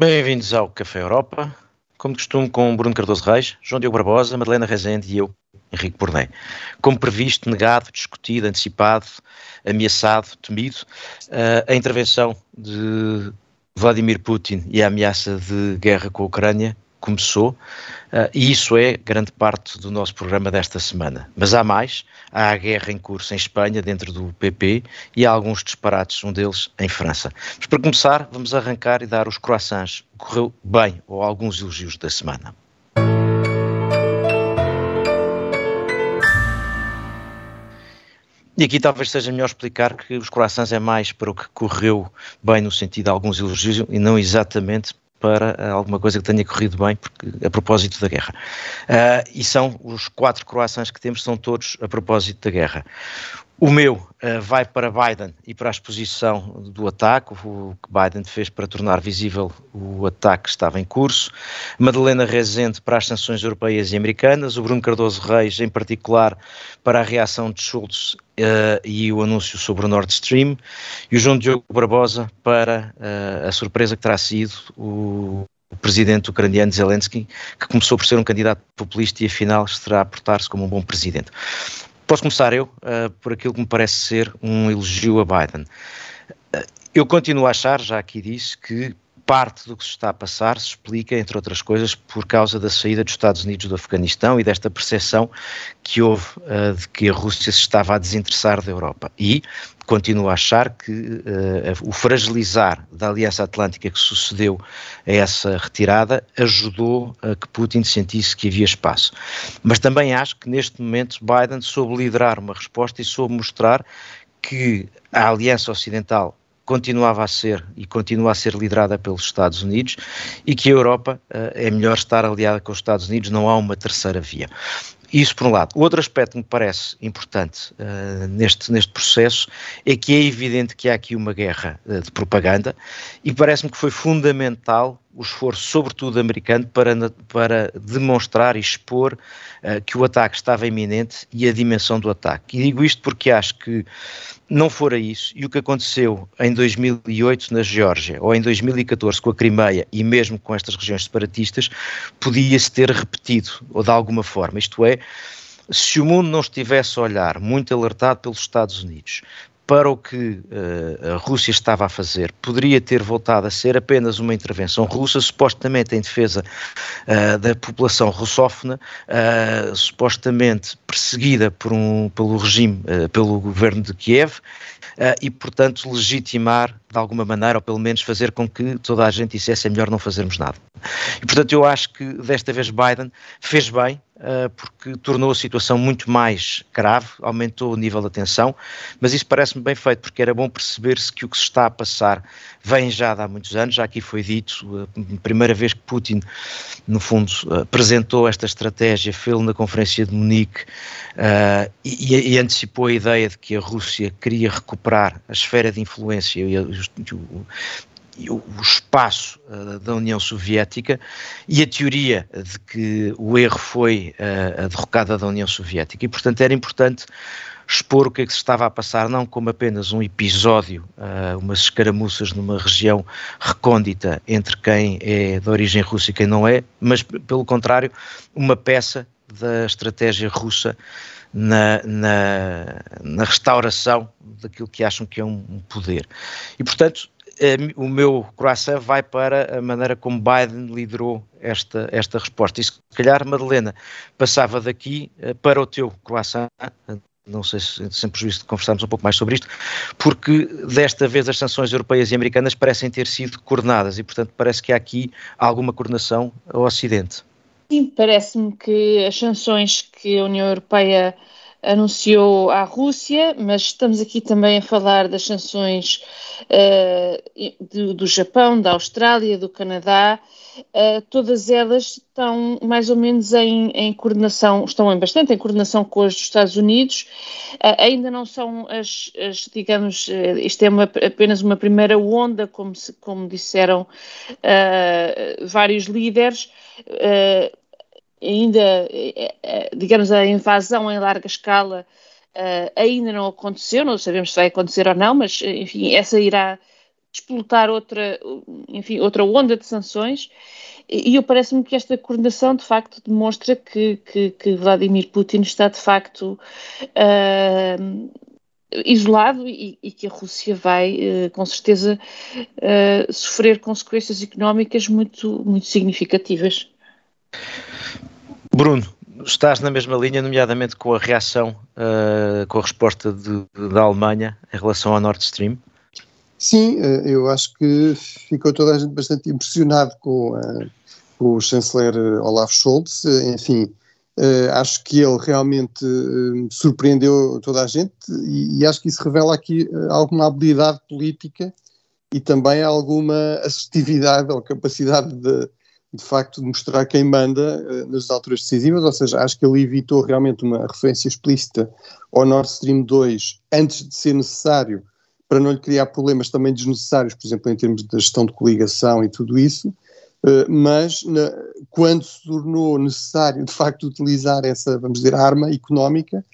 Bem-vindos ao Café Europa, como de costume com Bruno Cardoso Reis, João Diogo Barbosa, Madalena Rezende e eu, Henrique Borné. Como previsto, negado, discutido, antecipado, ameaçado, temido, eh, a intervenção de Vladimir Putin e a ameaça de guerra com a Ucrânia começou, uh, e isso é grande parte do nosso programa desta semana. Mas há mais, há a guerra em curso em Espanha, dentro do PP, e há alguns disparates, um deles em França. Mas para começar, vamos arrancar e dar os croissants. Correu bem, ou alguns elogios da semana. E aqui talvez seja melhor explicar que os croissants é mais para o que correu bem no sentido de alguns elogios e não exatamente para alguma coisa que tenha corrido bem, porque, a propósito da guerra. Uh, e são os quatro croissants que temos, são todos a propósito da guerra. O meu uh, vai para Biden e para a exposição do ataque, o que Biden fez para tornar visível o ataque que estava em curso. Madalena Rezende para as sanções europeias e americanas. O Bruno Cardoso Reis, em particular, para a reação de Schultz uh, e o anúncio sobre o Nord Stream. E o João Diogo Barbosa para uh, a surpresa que terá sido o o presidente ucraniano Zelensky, que começou por ser um candidato populista e afinal estará a portar-se como um bom presidente. Posso começar eu uh, por aquilo que me parece ser um elogio a Biden. Eu continuo a achar, já aqui disse, que parte do que se está a passar se explica, entre outras coisas, por causa da saída dos Estados Unidos do Afeganistão e desta percepção que houve uh, de que a Rússia se estava a desinteressar da Europa. E continuo a achar que uh, o fragilizar da Aliança Atlântica que sucedeu a essa retirada ajudou a que Putin sentisse que havia espaço. Mas também acho que neste momento Biden soube liderar uma resposta e soube mostrar que a Aliança Ocidental continuava a ser e continua a ser liderada pelos Estados Unidos e que a Europa uh, é melhor estar aliada com os Estados Unidos, não há uma terceira via. Isso por um lado. O outro aspecto que me parece importante uh, neste, neste processo é que é evidente que há aqui uma guerra uh, de propaganda e parece-me que foi fundamental o esforço, sobretudo americano, para, para demonstrar e expor uh, que o ataque estava iminente e a dimensão do ataque. E digo isto porque acho que não fora isso, e o que aconteceu em 2008 na Geórgia, ou em 2014 com a Crimeia, e mesmo com estas regiões separatistas, podia-se ter repetido, ou de alguma forma. Isto é, se o mundo não estivesse a olhar muito alertado pelos Estados Unidos para o que uh, a Rússia estava a fazer, poderia ter voltado a ser apenas uma intervenção russa, supostamente em defesa uh, da população russófona, uh, supostamente perseguida por um, pelo regime, pelo governo de Kiev, e, portanto, legitimar de alguma maneira, ou pelo menos fazer com que toda a gente dissesse é melhor não fazermos nada. E, portanto, eu acho que desta vez Biden fez bem, porque tornou a situação muito mais grave, aumentou o nível de tensão, mas isso parece-me bem feito, porque era bom perceber-se que o que se está a passar vem já de há muitos anos, já aqui foi dito, a primeira vez que Putin, no fundo, apresentou esta estratégia, fez na Conferência de Munique uh, e, e, antecipou a ideia de que a Rússia queria recuperar a esfera de influência e o, espaço uh, da União Soviética e a teoria de que o erro foi uh, a derrocada da União Soviética. E, portanto, era importante expor o que é que se estava a passar, não como apenas um episódio, uh, umas escaramuças numa região recôndita entre quem é de origem russa e quem não é, mas, pelo contrário, uma peça da estratégia russa na, na, na restauração daquilo que acham que é um poder. E, portanto, o meu croissant vai para a maneira como Biden liderou esta, esta resposta. E se calhar, Madalena, passava daqui eh, para o teu croissant, não sei se sem prejuízo de conversarmos um pouco mais sobre isto, porque desta vez as sanções europeias e americanas parecem ter sido coordenadas e, portanto, parece que há aqui alguma coordenação ao Ocidente. Sim, parece-me que as sanções que a União Europeia anunciou à Rússia, mas estamos aqui também a falar das sanções uh, do, do, Japão, da Austrália, do Canadá. Uh, todas elas estão mais ou menos em, em, coordenação, estão em bastante em coordenação com as dos Estados Unidos. Uh, ainda não são as, as digamos, isto é uma, apenas uma primeira onda, como, se, como disseram vários líderes ainda, eh, eh, digamos, a invasão em larga escala uh, ainda não aconteceu, não sabemos se vai acontecer ou não, mas, enfim, essa irá explotar outra, enfim, outra onda de sanções e eu parece-me que esta coordenação de facto demonstra que, que, que Vladimir Putin está de facto uh, isolado e, e, que a Rússia vai uh, com certeza uh, sofrer consequências económicas muito, muito significativas. Bruno, estás na mesma linha, nomeadamente com a reação, com a resposta de, de, da Alemanha em relação ao Nord Stream? Sim, eu acho que ficou toda a gente bastante impressionado com a o chanceler eh, Olaf Scholz, eh, enfim, Uh, acho que ele realmente uh, surpreendeu toda a gente e, e, acho que isso revela aqui uh, alguma habilidade política e também alguma assertividade ou capacidade de, de facto de mostrar quem manda nas alturas decisivas, ou seja, acho que ele evitou realmente uma referência explícita ao Nord Stream 2 antes de ser necessário para não lhe criar problemas também desnecessários, por exemplo, em termos de gestão de coligação e tudo isso. Eh, mas na, quando se tornou necessário de facto utilizar essa, vamos dizer, arma económica,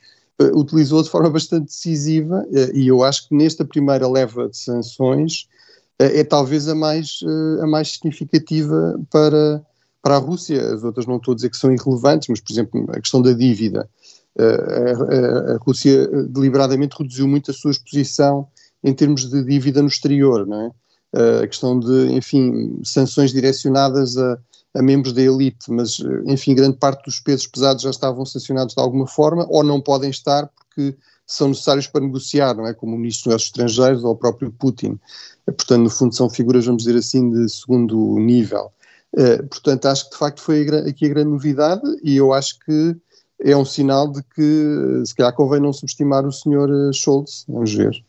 uh, utilizou de forma bastante decisiva e eu acho que nesta primeira leva de sanções é talvez a mais, a mais significativa para, para a Rússia. As outras não estou a dizer que são irrelevantes, mas por exemplo a questão da dívida. A, a, Rússia deliberadamente reduziu muito a sua exposição em termos de dívida no exterior, não é? a questão de, enfim, sanções direcionadas a, a, membros da elite, mas, enfim, grande parte dos pesos pesados já estavam sancionados de alguma forma ou não podem estar porque são necessários para negociar, não é? Como o Ministro dos Estrangeiros ou o próprio Putin. Portanto, no fundo, são figuras, vamos dizer assim, de segundo nível. portanto, acho que de facto foi aqui a grande novidade e eu acho que é um sinal de que se calhar convém não subestimar o senhor eh, Scholz, vamos ver.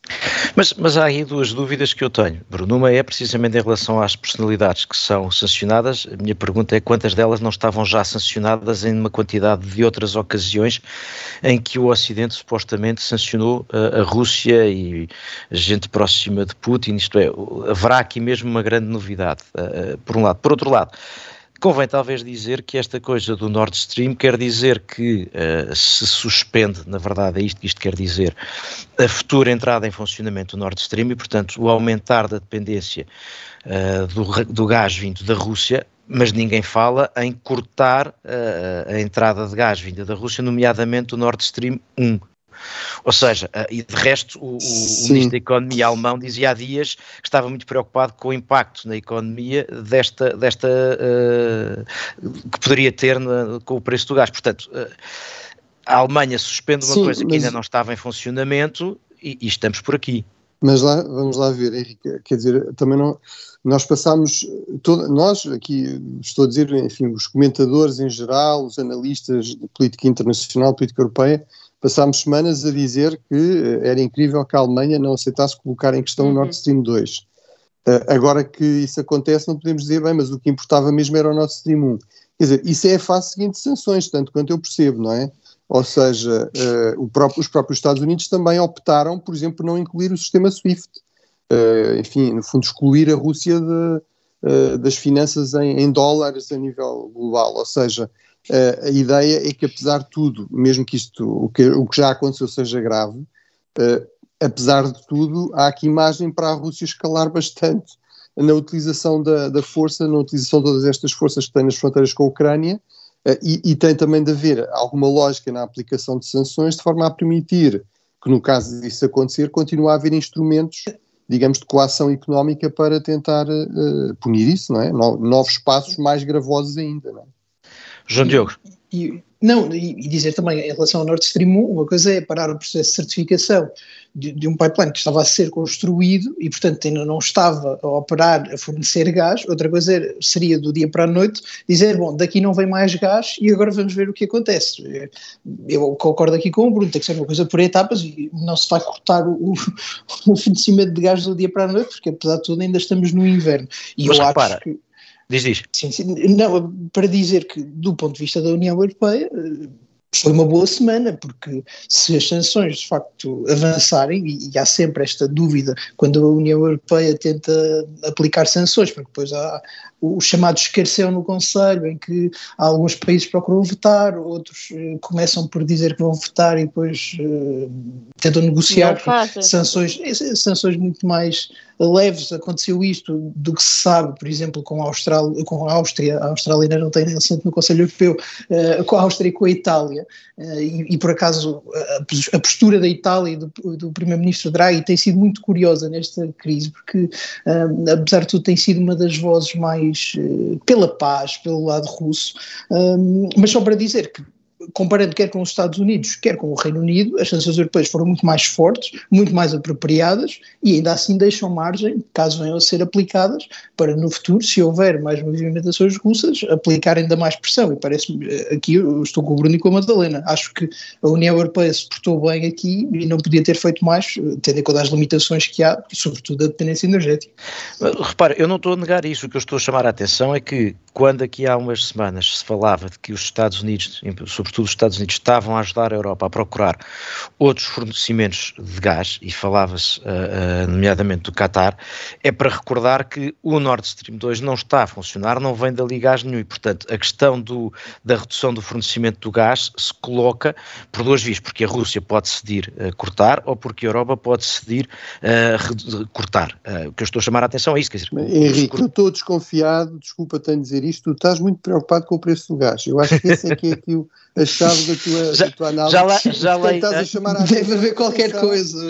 Mas, mas há aí duas dúvidas que eu tenho, Bruno. Uma é precisamente em relação às personalidades que são sancionadas. A minha pergunta é quantas delas não estavam já sancionadas em uma quantidade de outras ocasiões em que o Ocidente supostamente sancionou a, eh, a Rússia e gente próxima de Putin, isto é, haverá aqui mesmo uma grande novidade, uh, por um lado. Por outro lado, Convém talvez dizer que esta coisa do Nord Stream quer dizer que uh, se suspende, na verdade é isto que isto quer dizer, a futura entrada em funcionamento do Nord Stream e, portanto, o aumentar da dependência uh, do, do gás vindo da Rússia, mas ninguém fala em cortar uh, a entrada de gás vinda da Rússia, nomeadamente o Nord Stream 1, ou seja, eh, e de resto, o, o, Ministro da Economia alemão dizia há dias que estava muito preocupado com o impacto na economia desta, desta uh, que poderia ter na, com o preço do gás. Portanto, uh, a Alemanha suspende uma Sim, coisa que ainda não estava em funcionamento e, e estamos por aqui. Mas lá, vamos lá ver, Henrique, quer dizer, também não, nós passamos, todo, nós aqui, estou a dizer, enfim, os comentadores em geral, os analistas de política internacional, política europeia, passámos semanas a dizer que eh, era incrível que a Alemanha não aceitasse colocar em questão uhum. o Nord Stream 2. Uh, eh, agora que isso acontece, não podemos dizer, bem, mas o que importava mesmo era o Nord Stream 1. Quer dizer, isso é a fase seguinte de sanções, tanto quanto eu percebo, não é? Ou seja, uh, próprio, os próprios Estados Unidos também optaram, por exemplo, por não incluir o sistema SWIFT. Uh, enfim, no fundo, excluir a Rússia de, das finanças em, em dólares a nível global. Ou seja, Uh, a ideia é que, apesar de tudo, mesmo que isto, o que, o que já aconteceu seja grave, uh, apesar de tudo, há aqui imagem para a Rússia escalar bastante na utilização da, da força, na utilização de todas estas forças que tem nas fronteiras com a Ucrânia, uh, e, e, tem também de haver alguma lógica na aplicação de sanções, de forma a permitir que, no caso disso acontecer, continue a haver instrumentos digamos, de coação económica para tentar punir isso, não é? novos passos mais gravosos ainda, não é? João Diogo. E, não, e, dizer também em relação ao Nord Stream 1, uma coisa é parar o processo de certificação de, de, um pipeline que estava a ser construído e, portanto, ainda não estava a operar, a fornecer gás. Outra coisa era, seria do dia para a noite dizer, bom, daqui não vem mais gás e agora vamos ver o que acontece. Eu concordo aqui com o Bruno, tem que ser uma coisa por etapas e não se vai cortar o, o fornecimento de gás do dia para a noite, porque apesar de tudo ainda estamos no inverno. E Mas eu repara, acho que Diz, diz. Sim, sim, não, para dizer que, do ponto de vista da União Europeia, foi uma boa semana, porque se as sanções de facto avançarem, e, e, há sempre esta dúvida quando a União Europeia tenta aplicar sanções, porque depois há, o, chamado esqueceu no Conselho, em que alguns países procuram votar, outros uh, começam por dizer que vão votar e depois uh, tentam negociar sanções, sanções muito mais leves. Aconteceu isto do que se sabe, por exemplo, com a, Austrália, com a Áustria, a Austrália ainda não tem assento no Conselho Europeu, uh, com a Áustria e com a Itália, e, e, por acaso a, a, postura da Itália e do, do Primeiro-Ministro Draghi tem sido muito curiosa nesta crise, porque apesar de tudo tem sido uma das vozes mais uh, pela paz, pelo lado russo, mas só para dizer que comparando quer com os Estados Unidos, quer com o Reino Unido, as sanções europeias foram muito mais fortes, muito mais apropriadas e ainda assim deixam margem, caso venham a ser aplicadas, para no futuro, se houver mais movimentações russas, aplicar ainda mais pressão. E parece-me, eh, aqui eu estou com o Bruno e com a Madalena, acho que a União Europeia se portou bem aqui e não podia ter feito mais, eh, tendo em conta as limitações que há, sobretudo a dependência energética. Repara, eu não estou a negar isso, o que eu estou a chamar a atenção é que quando aqui há umas semanas se falava de que os Estados Unidos, sobretudo os Estados Unidos, estavam a ajudar a Europa a procurar outros fornecimentos de gás, e falava-se uh, uh, nomeadamente do Qatar, é para recordar que o Nord Stream 2 não está a funcionar, não vem dali gás nenhum, e portanto a questão do, da redução do fornecimento do gás se coloca por duas vias, porque a Rússia pode decidir uh, cortar ou porque a Europa pode decidir cortar. o que eu estou a chamar a atenção é isso, quer dizer... Henrique, eu estou desconfiado, desculpa, tenho de dizer isto, tu estás muito preocupado com o preço do gás. Eu acho que esse é que é aqui a chave da tua, já, da tua análise. Já, lá, já lá, estás a chamar a Deve haver qualquer atenção, coisa.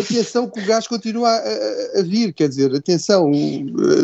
Atenção que o gás continua a, a, vir, quer dizer, atenção,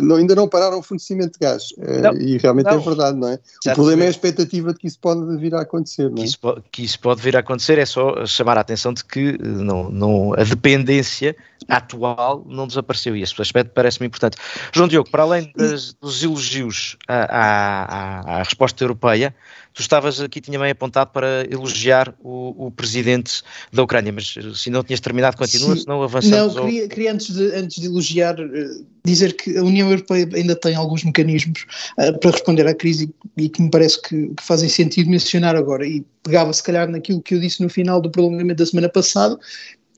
não, ainda não pararam o fornecimento de gás. Eh, não, e realmente é não. é verdade, não é? Já o problema é a expectativa de que isso pode vir a acontecer. Não é? que, isso pode, que isso pode vir a acontecer, é só chamar a atenção de que não, não, a dependência atual não desapareceu e esse aspecto parece-me importante. João Diogo, para além das, dos elogios à, à, à resposta europeia, tu estavas aqui, tinha bem apontado para elogiar o, o, presidente da Ucrânia, mas se não tinhas terminado, continua, Sim. senão avançamos. Não, queria, queria antes, de, antes de elogiar, eh, dizer que a União Europeia ainda tem alguns mecanismos uh, para responder à crise e, e que me parece que, que, fazem sentido mencionar agora. E pegava, se calhar, naquilo que eu disse no final do prolongamento da semana passada,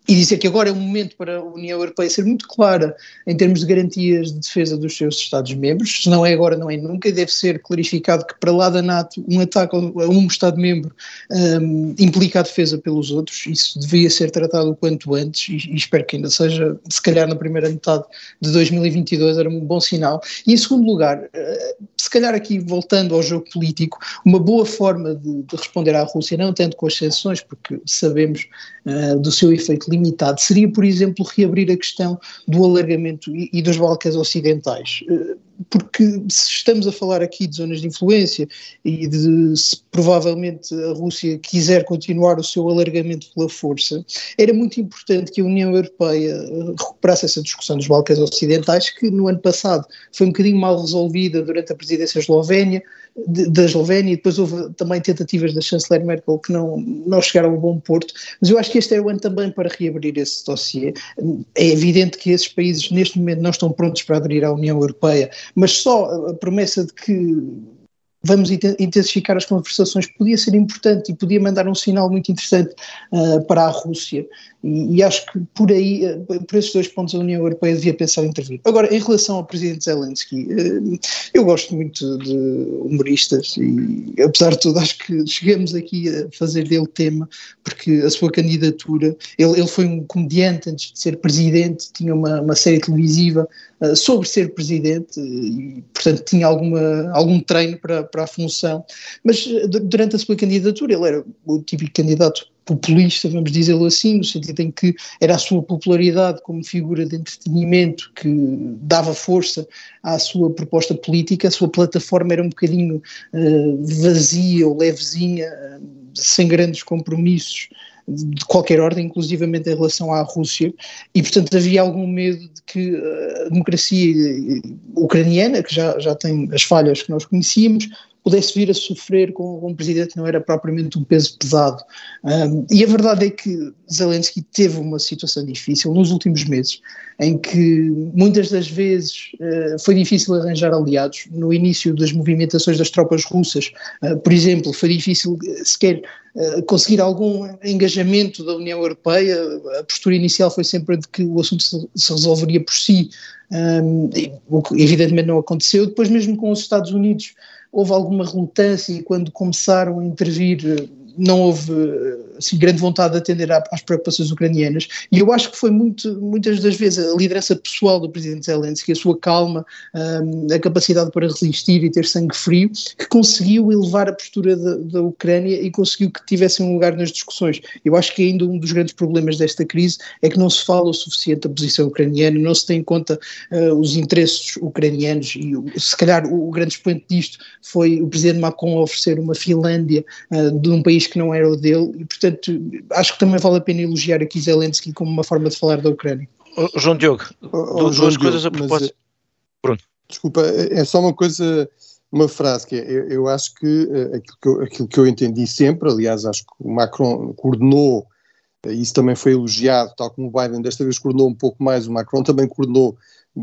e dizer que agora é um momento para a União Europeia ser muito clara em termos de garantias de defesa dos seus Estados-membros, se não é agora, não é nunca, e deve ser clarificado que para lá da NATO um ataque a um Estado-membro um, implica a defesa pelos outros, isso devia ser tratado o quanto antes, e, e, espero que ainda seja, se calhar na primeira metade de 2022 era um bom sinal. E em segundo lugar, uh, se calhar aqui voltando ao jogo político, uma boa forma de, de responder à Rússia, não tanto com as sanções, porque sabemos uh, do seu efeito limitado, seria, por exemplo, reabrir a questão do alargamento e, e dos Balcãs Ocidentais. Uh, porque se estamos a falar aqui de zonas de influência e de se provavelmente a Rússia quiser continuar o seu alargamento pela força, era muito importante que a União Europeia eh, recuperasse essa discussão dos Balcãs Ocidentais, que no ano passado foi um bocadinho mal resolvida durante a presidência eslovénia, da Eslovénia, e depois houve também tentativas da chanceler Merkel que não, não chegaram a bom porto, mas eu acho que este é o ano também para reabrir esse dossiê. É evidente que esses países neste momento não estão prontos para aderir à União Europeia, mas só a promessa de que vamos intensificar as conversações podia ser importante e podia mandar um sinal muito interessante uh, para a Rússia. E, e, acho que por aí, uh, por esses dois pontos, a União Europeia devia pensar em intervir. Agora, em relação ao presidente Zelensky, uh, eu gosto muito de humoristas e, apesar de tudo, acho que chegamos aqui a fazer dele tema, porque a sua candidatura, ele, ele foi um comediante antes de ser presidente, tinha uma, uma série televisiva sobre ser presidente e, portanto, tinha alguma, algum treino para para a função, mas eh, durante a sua candidatura ele era o típico candidato populista, vamos dizê-lo assim, no sentido em que era a sua popularidade como figura de entretenimento que dava força à sua proposta política, a sua plataforma era um bocadinho uh, vazia ou levezinha, uh, sem grandes compromissos de qualquer ordem, inclusivamente em relação à Rússia, e portanto havia algum medo de que a democracia ucraniana, que já, já tem as falhas que nós conhecíamos, pudesse vir a sofrer com, um presidente que não era propriamente um peso pesado. Um, e a verdade é que Zelensky teve uma situação difícil nos últimos meses, em que muitas das vezes uh, foi difícil arranjar aliados. No início das movimentações das tropas russas, uh, por exemplo, foi difícil sequer uh, conseguir algum engajamento da União Europeia. A postura inicial foi sempre de que o assunto se, se resolveria por si, um, o que evidentemente não aconteceu. Depois, mesmo com os Estados Unidos, houve alguma relutância e quando começaram a intervir não houve assim, grande vontade de atender às preocupações ucranianas e eu acho que foi muito, muitas das vezes a liderança pessoal do presidente Zelensky, a sua calma, um, a capacidade para resistir e ter sangue frio, que conseguiu elevar a postura da, da Ucrânia e conseguiu que tivesse um lugar nas discussões. Eu acho que ainda um dos grandes problemas desta crise é que não se fala o suficiente da posição ucraniana, não se tem em conta uh, os interesses ucranianos e se calhar o, o grande expoente disto foi o presidente Macron oferecer uma Finlândia uh, de um país país que não era o dele, e portanto acho que também vale a pena elogiar aqui Zelensky como uma forma de falar da Ucrânia. Oh, João Diogo, oh, duas João coisas Diogo, a propósito. Mas, eh, Desculpa, é, é só uma coisa, uma frase que é, eu, eu acho que, uh, aquilo que eu, aquilo que eu entendi sempre, aliás, acho que o Macron coordenou, uh, isso também foi elogiado, tal como o Biden desta vez coordenou um pouco mais, o Macron também coordenou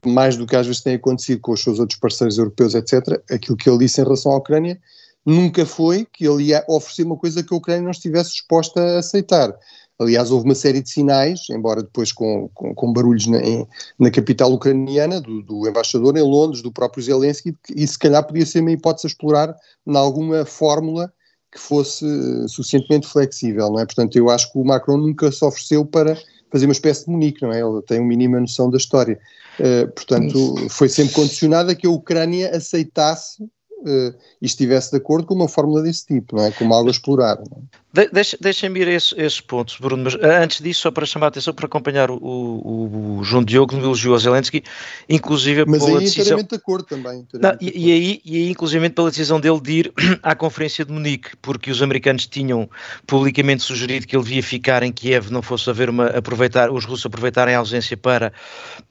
mais do que às vezes tem acontecido com os seus outros parceiros europeus, etc. Aquilo que ele disse em relação à Ucrânia nunca foi que ele ia oferecer uma coisa que a Ucrânia não estivesse disposta a aceitar. Aliás, houve uma série de sinais, embora depois com, com, com barulhos na, em, na, capital ucraniana, do, do, embaixador em Londres, do próprio Zelensky, e se calhar podia ser uma hipótese a explorar em alguma fórmula que fosse suficientemente flexível, não é? Portanto, eu acho que o Macron nunca se ofereceu para fazer uma espécie de Munique, não é? Ele tem uma mínima noção da história. Uh, portanto, foi sempre condicionado a que a Ucrânia aceitasse uh, e estivesse de acordo com uma fórmula desse tipo, não é? Como algo a explorar. É? De, deixa, Deixem-me ir a esse, esses pontos, Bruno, mas eh, antes disso, só para chamar a atenção, para acompanhar o, o, o João Diogo no elogio a Zelensky, inclusive mas pela aí decisão... inteiramente de acordo também. Não, e, e, aí, e aí, inclusive, pela decisão dele de ir à Conferência de Munique, porque os americanos tinham publicamente sugerido que ele via ficar em Kiev, não fosse haver uma, aproveitar, os russos aproveitarem a ausência para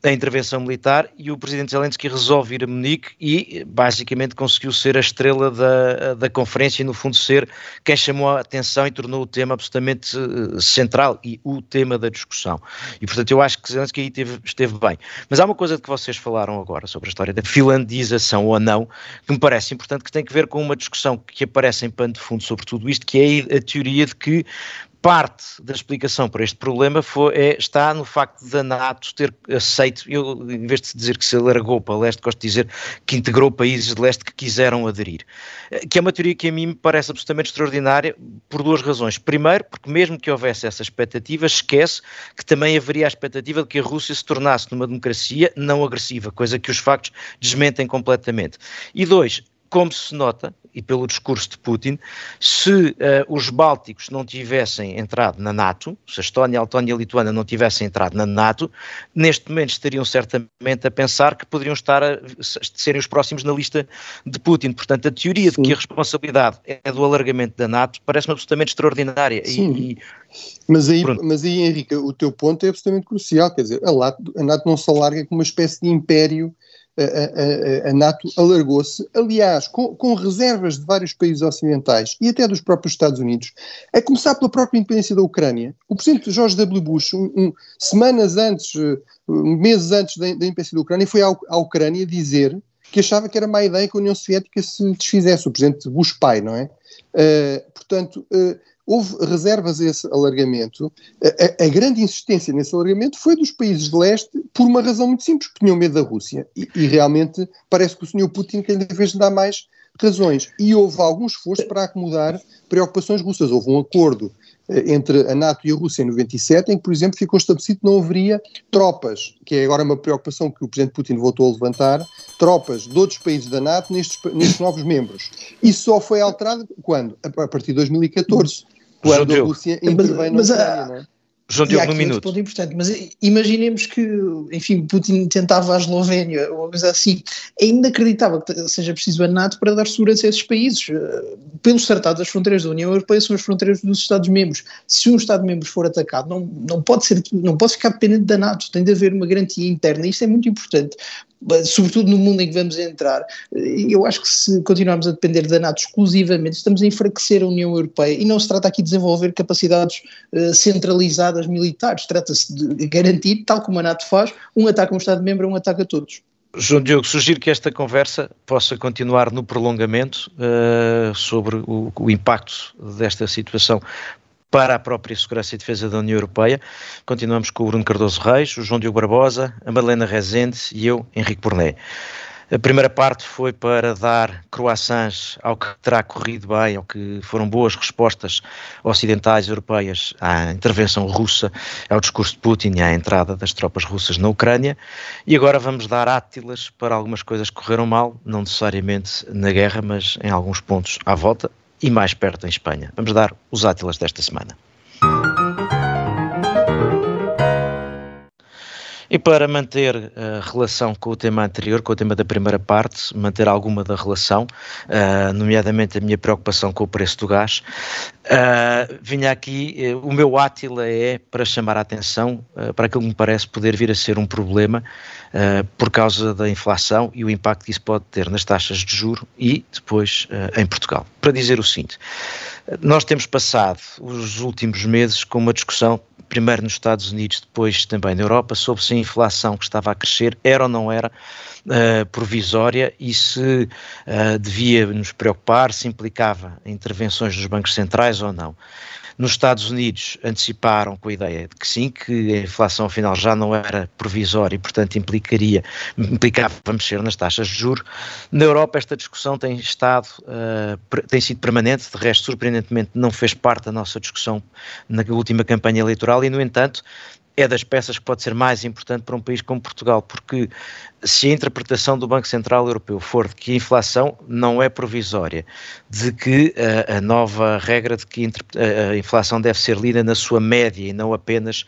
a intervenção militar, e o presidente Zelensky resolve ir a Munique e, basicamente, conseguiu ser a estrela da, da conferência e, no fundo, ser quem chamou a atenção e tornou o tema absolutamente uh, central e o tema da discussão. E, portanto, eu acho que Zelensky aí teve, esteve bem. Mas há uma coisa de que vocês falaram agora sobre a história da finlandização ou não, que me parece importante, que tem que ver com uma discussão que aparece em pano de fundo sobre tudo isto, que é a teoria de que parte da explicação para este problema foi, é, está no facto da NATO ter aceito, eu em vez de dizer que se alargou para leste, gosto de dizer que integrou países de leste que quiseram aderir. Eh, que é uma teoria que a mim me parece absolutamente extraordinária por duas razões. Primeiro, porque mesmo que houvesse essa expectativa, esquece que também haveria a expectativa de que a Rússia se tornasse numa democracia não agressiva, coisa que os factos desmentem completamente. E dois, como se nota, e pelo discurso de Putin, se uh, os bálticos não tivessem entrado na NATO, se a Estónia, a Letónia e a Lituânia não tivessem entrado na NATO, neste momento estariam certamente a pensar que poderiam estar a, serem os próximos na lista de Putin. Portanto, a teoria Sim. de que a responsabilidade é do alargamento da NATO parece-me absolutamente extraordinária. Sim. E, e, mas aí, mas aí, Henrique, o teu ponto é absolutamente crucial, quer dizer, a NATO, a NATO não se alarga como uma espécie de império a, a, a NATO alargou-se, aliás, com, com, reservas de vários países ocidentais e até dos próprios Estados Unidos, a começar pela própria independência da Ucrânia. O presidente George W. Bush, um, um, semanas antes, uh, meses antes da, da independência da Ucrânia, foi à, à Ucrânia dizer que achava que era má ideia que a União Soviética se desfizesse, o presidente Bush pai, não é? Uh, portanto, uh, houve reservas a esse alargamento. A, a, a, grande insistência nesse alargamento foi dos países de leste por uma razão muito simples, porque tinham medo da Rússia. E, e realmente parece que o senhor Putin cada vez dá mais razões. E houve algum esforço para acomodar preocupações russas. Houve um acordo eh, entre a NATO e a Rússia em 97, em que, por exemplo, ficou estabelecido que não haveria tropas, que é agora uma preocupação que o Presidente Putin voltou a levantar, tropas de outros países da NATO nestes, nestes novos membros. Isso só foi alterado quando? A partir de 2014 quando a Rússia intervém na Ucrânia, não é? João Diogo, no minuto. ponto importante, mas imaginemos que, enfim, Putin tentava a Eslovénia, ou uma coisa assim. É inacreditável que seja preciso a NATO para dar segurança a esses países. Eh, pelos tratados, as fronteiras da União Europeia são as fronteiras dos Estados-membros. Se um Estado-membro for atacado, não, não, pode ser, não pode ficar dependente da NATO, tem de haver uma garantia interna. Isto é muito importante, sobretudo no mundo em que vamos entrar, eu acho que se continuarmos a depender da NATO exclusivamente, estamos a enfraquecer a União Europeia e não se trata aqui de desenvolver capacidades uh, centralizadas militares, trata-se de garantir, tal como a NATO faz, um ataque a um Estado-membro, um ataque a todos. João Diogo, sugiro que esta conversa possa continuar no prolongamento uh, sobre o, o, impacto desta situação para a própria segurança e defesa da União Europeia. Continuamos com o Bruno Cardoso Reis, o João Diogo Barbosa, a Madalena Rezende e eu, Henrique Porné. A primeira parte foi para dar croissants ao que terá corrido bem, ao que foram boas respostas ocidentais europeias à intervenção russa, ao discurso de Putin e à entrada das tropas russas na Ucrânia. E agora vamos dar átilas para algumas coisas que correram mal, não necessariamente na guerra, mas em alguns pontos à volta e mais perto em Espanha. Vamos dar os átilas desta semana. E para manter a relação com o tema anterior, com o tema da primeira parte, manter alguma da relação, uh, nomeadamente a minha preocupação com o preço do gás, uh, vinha aqui, uh, o meu átila é para chamar a atenção para aquilo que me parece poder vir a ser um problema por causa da inflação e o impacto que isso pode ter nas taxas de juro e depois em Portugal. Para dizer o seguinte, nós temos passado os últimos meses com uma discussão primeiro nos Estados Unidos, depois também na Europa, sobre se a inflação que estava a crescer era ou não era uh, provisória e se uh, devia nos preocupar, se implicava intervenções dos bancos centrais ou não. Nos Estados Unidos anteciparam com a ideia de que sim, que a inflação afinal já não era provisória e, portanto, implicaria, implicava mexer nas taxas de juros. Na Europa esta discussão tem estado, uh, tem sido permanente, de resto, surpreendentemente, não fez parte da nossa discussão na última campanha eleitoral e, no entanto, é das peças que pode ser mais importante para um país como Portugal, porque se a interpretação do Banco Central Europeu for de que a inflação não é provisória, de que a, a nova regra de que a, a, inflação deve ser lida na sua média e não apenas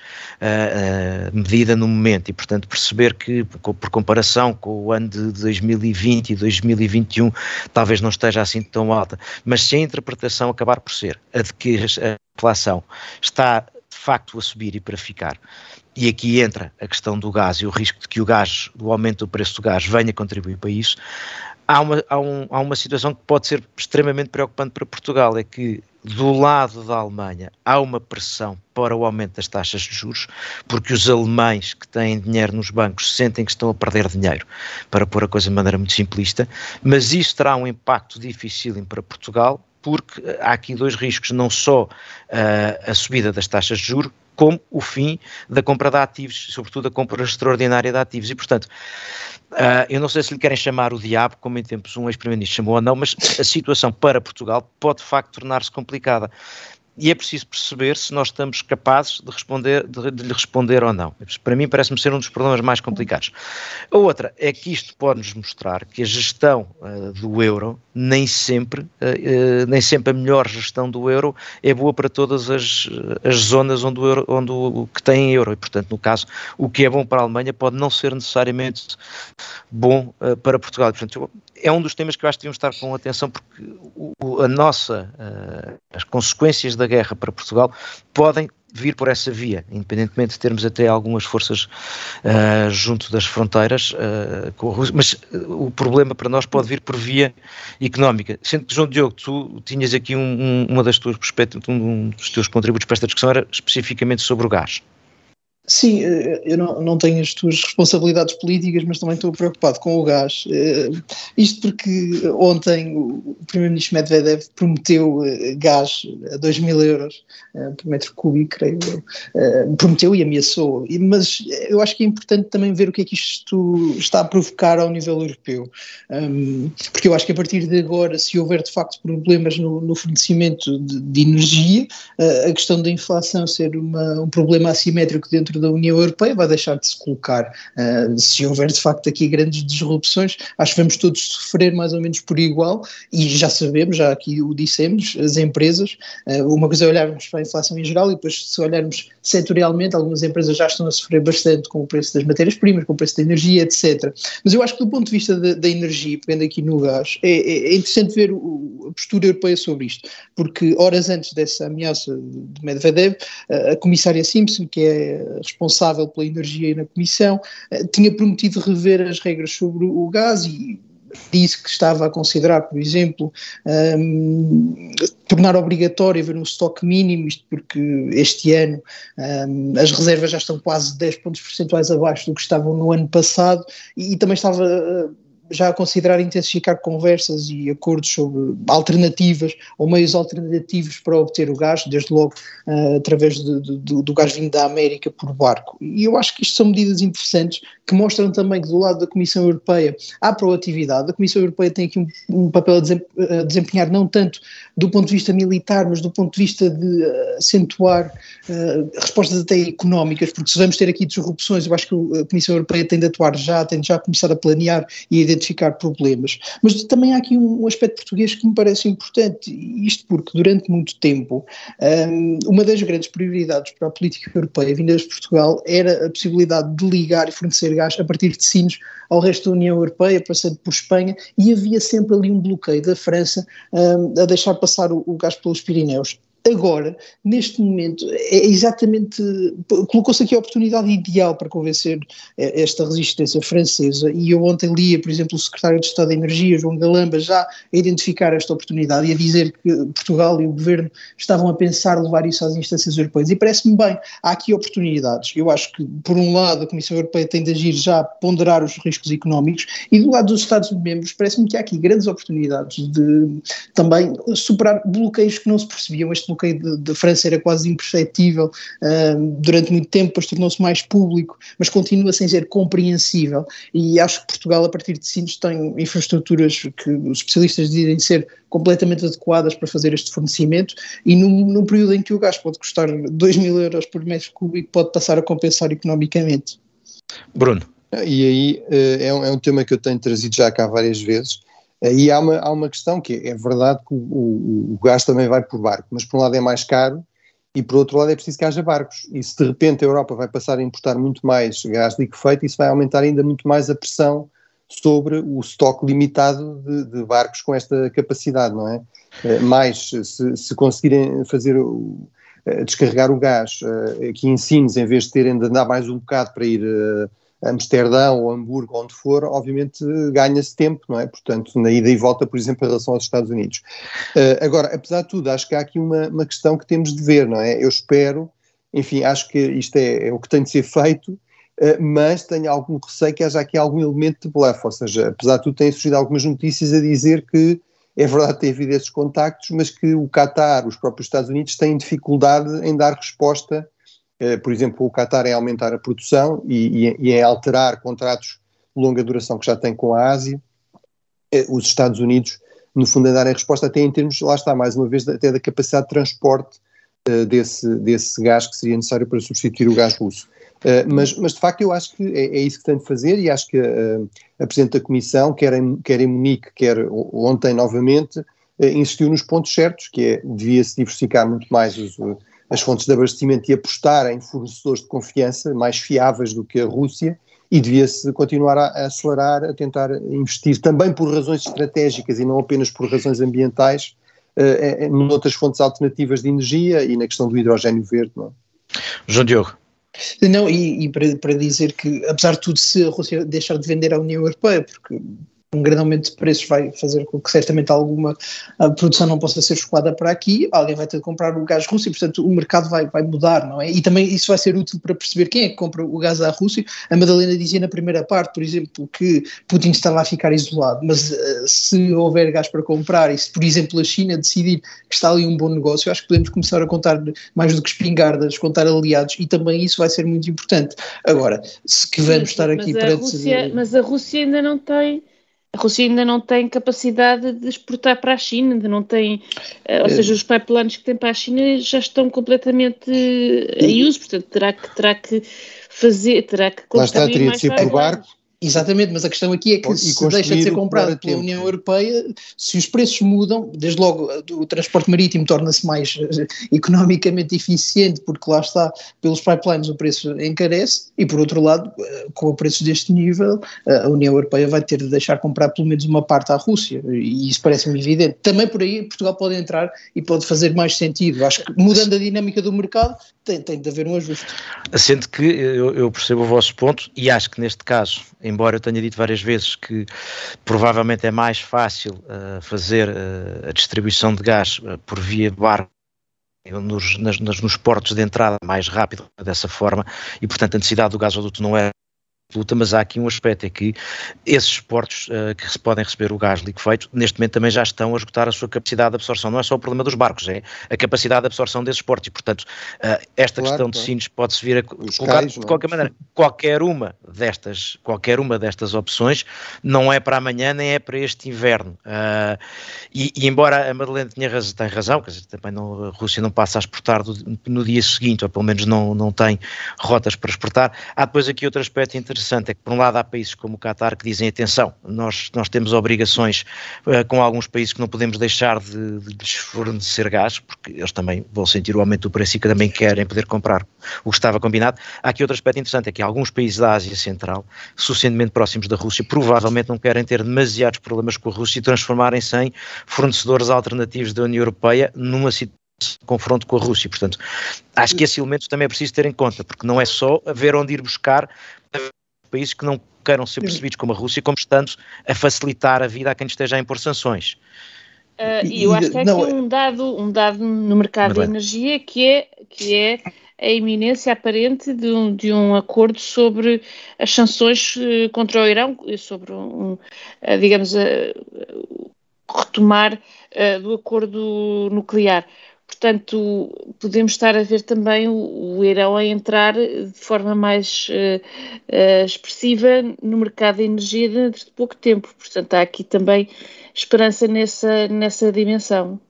medida no momento, e portanto perceber que, por comparação com o ano de 2020 e 2021, talvez não esteja assim tão alta, mas se a interpretação acabar por ser a de que a inflação está facto a subir e para ficar. E aqui entra a questão do gás e o risco de que o gás, do aumento do preço do gás, venha contribuir para isso. Há uma, há, um, há uma situação que pode ser extremamente preocupante para Portugal, é que do lado da Alemanha há uma pressão para o aumento das taxas de juros, porque os alemães que têm dinheiro nos bancos sentem que estão a perder dinheiro, para pôr a coisa de maneira muito simplista, mas isso terá um impacto difícil para Portugal, porque há aqui dois riscos, não só uh, a subida das taxas de juros, como o fim da compra de ativos, sobretudo a compra extraordinária de ativos. E, portanto, uh, eu não sei se lhe querem chamar o diabo, como em tempos um ex-primeiro-ministro chamou ou não, mas a situação para Portugal pode de facto tornar-se complicada e é preciso perceber se nós estamos capazes de, responder, de, de lhe responder ou não. Para mim parece-me ser um dos problemas mais complicados. A outra é que isto pode-nos mostrar que a gestão uh, do euro, nem sempre, uh, nem sempre a melhor gestão do euro é boa para todas as, as zonas onde o, euro, onde o que tem euro. E, portanto, no caso, o que é bom para a Alemanha pode não ser necessariamente bom para Portugal. Portanto, é um dos temas que eu acho que devíamos estar com atenção, porque o, a nossa, uh, as consequências da guerra para Portugal podem vir por essa via, independentemente de termos até algumas forças uh, junto das fronteiras uh, com a Rússia, mas o problema para nós pode vir por via económica. Sendo que, João Diogo, tu tinhas aqui um, um, uma das tuas um dos teus contributos para esta discussão era especificamente sobre o gás. Sim, eh, eu não, não tenho as tuas responsabilidades políticas, mas também estou preocupado com o gás. Eh, isto porque ontem o Primeiro-Ministro Medvedev prometeu eh, gás a 2 mil euros por metro cúbico, creio eu. Prometeu e ameaçou. Mas eu acho que é importante também ver o que é que isto está a provocar ao nível europeu. Porque eu acho que a partir de agora, se houver de facto problemas no, no fornecimento de, de, energia, a questão da inflação ser uma, um problema assimétrico dentro da União Europeia vai deixar de se colocar. Uh, se houver de facto aqui grandes disrupções, acho que vamos todos sofrer mais ou menos por igual e já sabemos, já aqui o dissemos, as empresas, uh, uma coisa é olharmos para a inflação em geral e depois se olharmos setorialmente, algumas empresas já estão a sofrer bastante com o preço das matérias-primas, com o preço da energia, etc. Mas eu acho que do ponto de vista da, da energia, pegando aqui no gás, é, é, é interessante ver o, a postura europeia sobre isto, porque horas antes dessa ameaça de Medvedev, a comissária Simpson, que é responsável pela energia na Comissão, uh, tinha prometido rever as regras sobre o gás e disse que estava a considerar, por exemplo, um, tornar obrigatório haver um estoque mínimo, isto porque este ano um, as reservas já estão quase 10 pontos percentuais abaixo do que estavam no ano passado e, e também estava uh, já a considerar intensificar conversas e acordos sobre alternativas ou meios alternativos para obter o gás, desde logo uh, através de, de, de, do gás vindo da América por barco. E eu acho que isto são medidas interessantes que mostram também que do lado da Comissão Europeia há proatividade. A Comissão Europeia tem aqui um, um papel a desempenhar não tanto do ponto de vista militar, mas do ponto de vista de uh, acentuar uh, respostas até económicas, porque se vamos ter aqui disrupções, eu acho que a Comissão Europeia tem de atuar já, tem de já começar a planear e a identificar problemas. Mas também há aqui um, um aspecto português que me parece importante, isto porque durante muito tempo um, uma das grandes prioridades para a política europeia vinda de Portugal era a possibilidade de ligar e fornecer gás a partir de Sines ao resto da União Europeia, passando por Espanha, e havia sempre ali um bloqueio da França um, a deixar passar o, o gás pelos Pirineus. Agora, neste momento, é exatamente. colocou-se aqui a oportunidade ideal para convencer eh, esta resistência francesa. E eu ontem lia, por exemplo, o secretário de Estado da Energia, João Galamba, já a identificar esta oportunidade e a dizer que Portugal e o governo estavam a pensar levar isso às instâncias europeias. E parece-me bem, há aqui oportunidades. Eu acho que, por um lado, a Comissão Europeia tem de agir já a ponderar os riscos económicos, e do lado dos Estados-membros, parece-me que há aqui grandes oportunidades de também superar bloqueios que não se percebiam. Este bloqueio da França era quase imperceptível uh, durante muito tempo, depois tornou-se mais público, mas continua sem ser compreensível. E acho que Portugal, a partir de Sines, tem infraestruturas que os especialistas dizem ser completamente adequadas para fazer este fornecimento e num, num período em que o gás pode custar 2 mil euros por metro cúbico, pode passar a compensar economicamente. Bruno. E aí eh, é um, é um tema que eu tenho trazido já cá várias vezes, e há uma, há uma questão que é, é verdade que o, o, o, gás também vai por barco, mas por um lado é mais caro e por outro lado é preciso que haja barcos. E se de repente a Europa vai passar a importar muito mais gás liquefeito, isso vai aumentar ainda muito mais a pressão sobre o estoque limitado de, de barcos com esta capacidade, não é? Eh, mais, se, se conseguirem fazer eh, descarregar o gás eh, aqui em Sines, em vez de terem de andar mais um bocado para ir Amsterdão ou Hamburgo, onde for, obviamente ganha-se tempo, não é? Portanto, na ida e volta, por exemplo, em relação aos Estados Unidos. Uh, agora, apesar de tudo, acho que há aqui uma, uma questão que temos de ver, não é? Eu espero, enfim, acho que isto é, é o que tem de ser feito, uh, mas tenho algum receio que haja aqui algum elemento de bluff, ou seja, apesar de tudo, têm surgido algumas notícias a dizer que é verdade ter havido esses contactos, mas que o Qatar, os próprios Estados Unidos, têm dificuldade em dar resposta por exemplo, o Qatar em aumentar a produção e, e, em alterar contratos de longa duração que já tem com a Ásia, eh, os Estados Unidos, no fundo, a darem resposta até em termos, lá está, mais uma vez, até da capacidade de transporte uh, desse, desse gás que seria necessário para substituir o gás russo. Mas, mas, de facto, eu acho que é, é, isso que tem de fazer e acho que uh, a Presidente da Comissão, quer em, quer em Munique, quer ontem novamente, insistiu nos pontos certos, que é, devia-se diversificar muito mais os, as fontes de abastecimento e apostar em fornecedores de confiança mais fiáveis do que a Rússia e devia-se continuar a, acelerar, a tentar investir também por razões estratégicas e não apenas por razões ambientais, uh, em outras fontes alternativas de energia e na questão do hidrogênio verde. Não é? João Diogo. Não, e, e para, para, dizer que, apesar de tudo, se a Rússia deixar de vender à União Europeia, porque um grande aumento de preços vai fazer com que certamente alguma produção não possa ser escoada para aqui, alguém vai ter de comprar o gás russo e, portanto, o mercado vai, vai mudar, não é? E também isso vai ser útil para perceber quem é que compra o gás à Rússia. A Madalena dizia na primeira parte, por exemplo, que Putin estava a ficar isolado, mas uh, se houver gás para comprar e se, por exemplo, a China decidir que está ali um bom negócio, eu acho que podemos começar a contar mais do que espingardas, contar aliados e também isso vai ser muito importante. Agora, se que vamos estar aqui para Rússia, decidir... Mas a Rússia ainda não tem a Rússia ainda não tem capacidade de exportar para a China, ainda não tem, eh, ou é. seja, os pipelines que tem para a China já estão completamente em uso, portanto terá que, terá que fazer, terá que Lá está, teria de ser por barco, Exatamente, mas a questão aqui é que e se deixa de ser comprado pela tempo. União Europeia, se os preços mudam, desde logo o transporte marítimo torna-se mais uh, economicamente eficiente, porque lá está, pelos pipelines o preço encarece, e por outro lado, uh, com preços deste nível, a União Europeia vai ter de deixar comprar pelo menos uma parte à Rússia, e isso parece-me evidente. Também por aí Portugal pode entrar e pode fazer mais sentido. Acho que mudando a dinâmica do mercado, tem, tem de haver um ajuste. Sendo que eu, eu percebo o vosso ponto, e acho que neste caso embora eu tenha dito várias vezes que provavelmente é mais fácil uh, fazer uh, a distribuição de gás uh, por via barco nos, nas, nos portos de entrada mais rápido dessa forma e portanto a necessidade do gasoduto não é luta, mas há aqui um aspecto, é que esses portos uh, que podem receber o gás liquefeito, neste momento também já estão a esgotar a sua capacidade de absorção. Não é só o problema dos barcos, é a capacidade de absorção desses portos e, portanto, uh, esta claro, questão de Sines pode-se vir a Os colocar cais, de é? qualquer maneira. Qualquer uma destas, qualquer uma destas opções não é para amanhã nem é para este inverno. Uh, e, e, embora a Madeleine tenha razão, tem razão, quer dizer, também não, a Rússia não passa a exportar do, no dia seguinte, ou pelo menos não, não tem rotas para exportar, há depois aqui outro aspecto interessante interessante é que, por um lado, há países como o Qatar que dizem: atenção, nós, nós temos obrigações uh, com alguns países que não podemos deixar de, de lhes fornecer gás, porque eles também vão sentir o aumento do preço e que também querem poder comprar o que estava combinado. Há aqui outro aspecto interessante: é que alguns países da Ásia Central, suficientemente próximos da Rússia, provavelmente não querem ter demasiados problemas com a Rússia e transformarem-se em fornecedores alternativos da União Europeia numa situação confronto com a Rússia. Portanto, acho que esse elemento também é preciso ter em conta, porque não é só ver onde ir buscar países que não queiram ser percebidos como a Rússia, como estando a facilitar a vida a quem esteja a impor sanções. Uh, e eu acho que há aqui um dado, um dado no mercado de energia que é, que é a iminência aparente de um, de um acordo sobre as sanções uh, contra o Irão, sobre um, uh, digamos, retomar do acordo nuclear. Portanto, podemos estar a ver também o, o Irão a entrar de forma mais uh, uh, expressiva no mercado de energia dentro de pouco tempo. Portanto, há aqui também esperança nessa, nessa dimensão.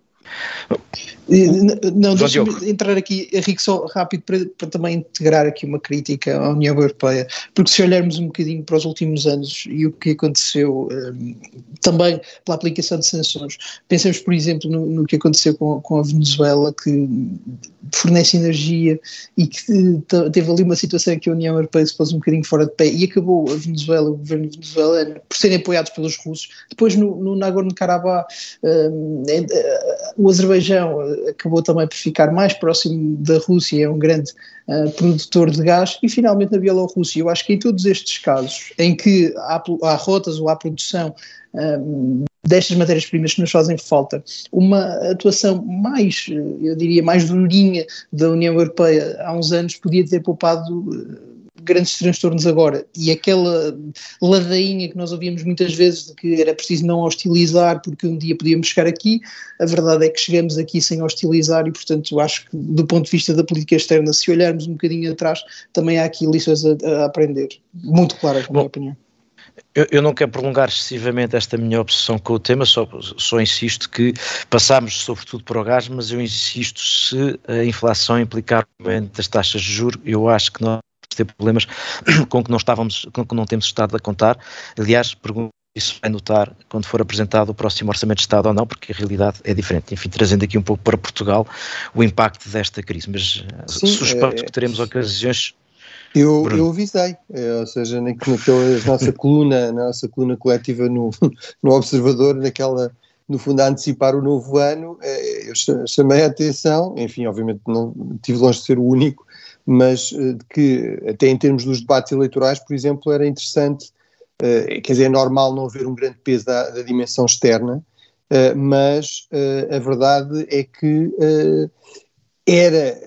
Não, deixa-me entrar aqui, Henrique, só rápido para, para, também integrar aqui uma crítica à União Europeia, porque se olharmos um bocadinho para os últimos anos e o que aconteceu um, também pela aplicação de sanções, pensemos, por exemplo, no, no que aconteceu com, com, a Venezuela, que fornece energia e que teve ali uma situação em que a União Europeia se pôs um bocadinho fora de pé e acabou a Venezuela, o governo venezuelano, por serem apoiados pelos russos. Depois, no, no Nagorno-Karabakh, um, o Azerbaijão acabou também por ficar mais próximo da Rússia, é um grande uh, produtor de gás, e finalmente na Bielorrússia. Eu acho que em todos estes casos em que há, há rotas ou há produção uh, destas matérias-primas que nos fazem falta, uma atuação mais, eu diria, mais durinha da União Europeia há uns anos podia ter poupado grandes transtornos agora. E aquela ladainha que nós ouvíamos muitas vezes de que era preciso não hostilizar porque um dia podíamos chegar aqui, a verdade é que chegamos aqui sem hostilizar e, portanto, acho que do ponto de vista da política externa, se olharmos um bocadinho atrás, também há aqui lições a, a aprender. Muito claras, na minha opinião. Eu, eu, não quero prolongar excessivamente esta minha obsessão com o tema, só, só insisto que passámos sobretudo para o gás, mas eu insisto, se a inflação implicar aumento das taxas de juros, eu acho que nós ter problemas com que não estávamos, com que não temos estado a contar. Aliás, pergunto isso vai notar quando for apresentado o próximo Orçamento de Estado ou não, porque a realidade é diferente. Enfim, trazendo aqui um pouco para Portugal o impacto desta crise, mas eh, Sim, suspeito é, que teremos ocasiões. Eu, eu avisei, é, ou seja, naquela nossa coluna, na nossa coluna coletiva no, no Observador, naquela, no fundo, a antecipar o novo ano, eu chamei a atenção, enfim, obviamente não tive longe de ser o único, mas eh, que até em termos dos debates eleitorais, por exemplo, era interessante, uh, quer dizer, é normal não haver um grande peso da, da dimensão externa, uh, mas a verdade é que era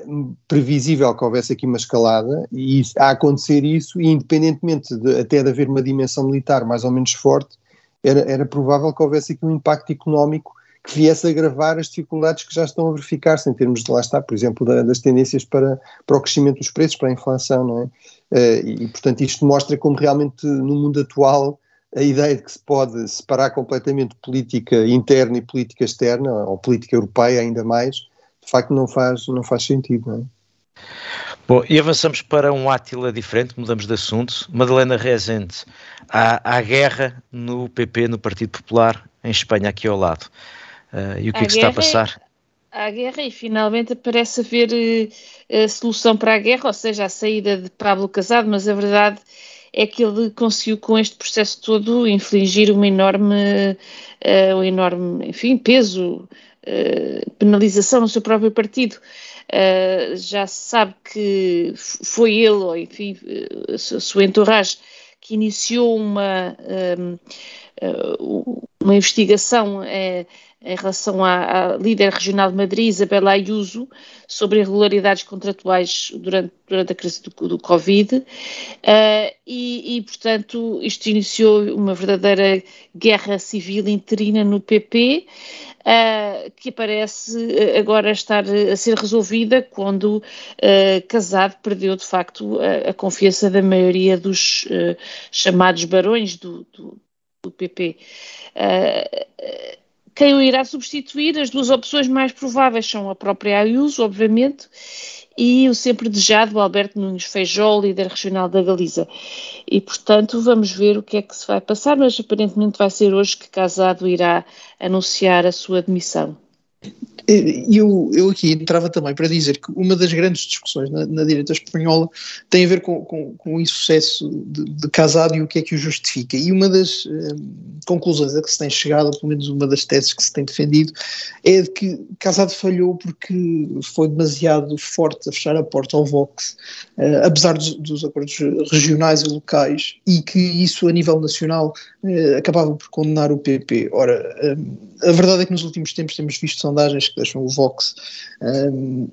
previsível que houvesse aqui uma escalada e a acontecer isso, e independentemente de, até de haver uma dimensão militar mais ou menos forte, era, era provável que houvesse aqui um impacto económico que viesse agravar as dificuldades que já estão a verificar-se em termos de, lá está, por exemplo, da, das tendências para, para o crescimento dos preços, para a inflação, não é? Uh, e, portanto, isto mostra como realmente no mundo atual a ideia de que se pode separar completamente política interna e política externa, ou política europeia ainda mais, de facto não faz, não faz sentido, não é? Bom, e avançamos para um Átila diferente, mudamos de assunto. Madalena Rezende, há, há guerra no PP, no Partido Popular, em Espanha, aqui ao lado. Uh, e o que há é que se está a passar? Há guerra e finalmente parece haver uh, solução para a guerra, ou seja, a saída de Pablo Casado, mas a verdade é que ele conseguiu com este processo todo infligir uma enorme, uh, um enorme, enfim, peso, uh, penalização no seu próprio partido. Já se sabe que foi ele, ou enfim, a sua entourage, que iniciou uma, uma investigação em relação à, à, líder regional de Madrid, Isabela Ayuso, sobre irregularidades contratuais durante, durante a crise do, do Covid, uh, e, e, portanto, isto iniciou uma verdadeira guerra civil interina no PP, uh, eh, que parece agora estar a ser resolvida quando uh, Casado perdeu, de facto, a, a confiança da maioria dos chamados barões do, do, do PP. Uh, quem o irá substituir, as duas opções mais prováveis são a própria Ayuso, obviamente, e o sempre desejado Alberto Nunes Feijó, líder regional da Galiza. E, portanto, vamos ver o que é que se vai passar, mas aparentemente vai ser hoje que Casado irá anunciar a sua demissão. Eu, eu aqui entrava também para dizer que uma das grandes discussões na, na direita espanhola tem a ver com, com, com o insucesso de, de, Casado e o que é que o justifica. E uma das um, conclusões a que se tem chegado, ou pelo menos uma das teses que se tem defendido, é de que Casado falhou porque foi demasiado forte a fechar a porta ao Vox, uh, apesar dos, dos, acordos regionais e locais, e que isso a nível nacional uh, acabava por condenar o PP. Ora, a verdade é que nos últimos tempos temos visto sondagens deixam o Vox um,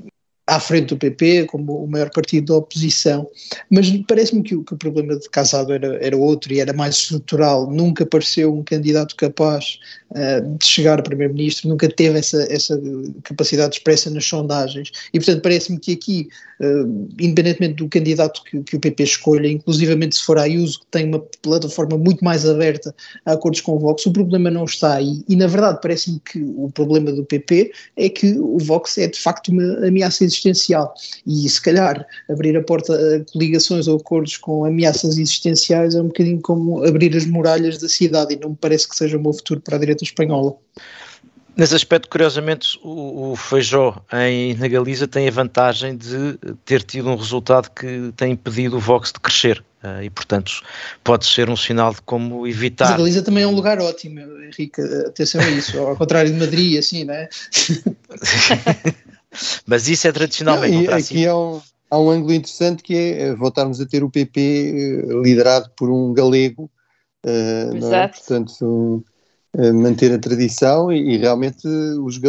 à frente do PP, como o maior partido da oposição, mas parece-me que, que, o problema de Casado era, era outro e era mais estrutural. Nunca apareceu um candidato capaz uh, de chegar a primeiro-ministro, nunca teve essa, essa capacidade expressa nas sondagens. E, portanto, parece-me que aqui, uh, independentemente do candidato que, que, o PP escolha, inclusivamente se for a que tem uma plataforma muito mais aberta a acordos com o Vox, o problema não está aí. E, na verdade, parece-me que o problema do PP é que o Vox é, de facto, uma ameaça existente existencial. E se calhar abrir a porta a coligações ou acordos com ameaças existenciais é um bocadinho como abrir as muralhas da cidade e não me parece que seja um bom futuro para a direita espanhola. Nesse aspecto, curiosamente, o, o Feijó em, na Galiza tem a vantagem de ter tido um resultado que tem impedido o Vox de crescer. Uh, e, portanto, pode ser um sinal de como evitar. Mas a Galiza também é um lugar ótimo, Henrique, atenção a isso, ao contrário de Madrid, assim, não é? Mas isso é tradicionalmente. Não, e aqui há um, há um ângulo interessante que é eh, voltarmos a ter o PP eh, liderado por um galego. Uh, Exato. É? Portanto, manter a tradição e, e realmente os,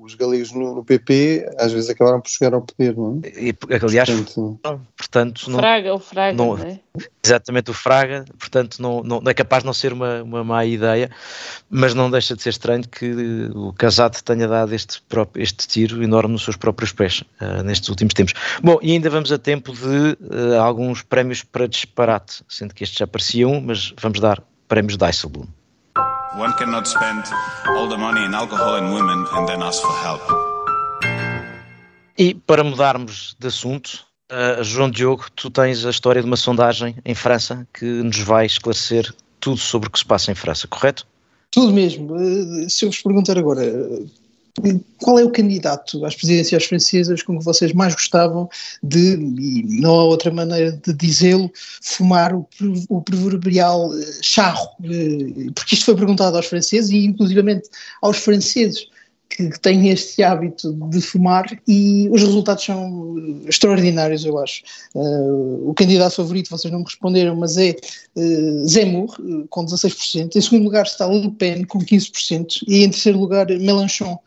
os galegos no, no, PP às vezes acabaram por chegar ao poder, não é? E, aliás, portanto, portanto não, Fraga, o Fraga, não, não é? Exatamente, o Fraga, portanto não, não, é capaz de não ser uma, uma má ideia, mas não deixa de ser estranho que o Casado tenha dado este, próprio, este tiro enorme nos seus próprios pés uh, nestes últimos tempos. Bom, e ainda vamos a tempo de uh, alguns prémios para disparate, sendo que estes já apareciam, mas vamos dar prémios Dijsselbloem. One cannot spend all the money in alcohol and women and then ask for help. E para mudarmos de assunto, uh, João Diogo, tu tens a história de uma sondagem em França que nos vai esclarecer tudo sobre o que se passa em França, correto? Tudo mesmo. Uh, se eu vos perguntar agora, qual é o candidato às presidências francesas com que vocês mais gostavam de, e não há outra maneira de dizê-lo, fumar o, o proverbial eh, charro? Eh, porque isto foi perguntado aos franceses e inclusivamente aos franceses que, têm este hábito de fumar e os resultados são extraordinários, eu acho. Uh, o candidato favorito, vocês não me responderam, mas é uh, Zemmour, uh, com 16%. Em segundo lugar está Le Pen, com 15%. E em terceiro lugar, Mélenchon,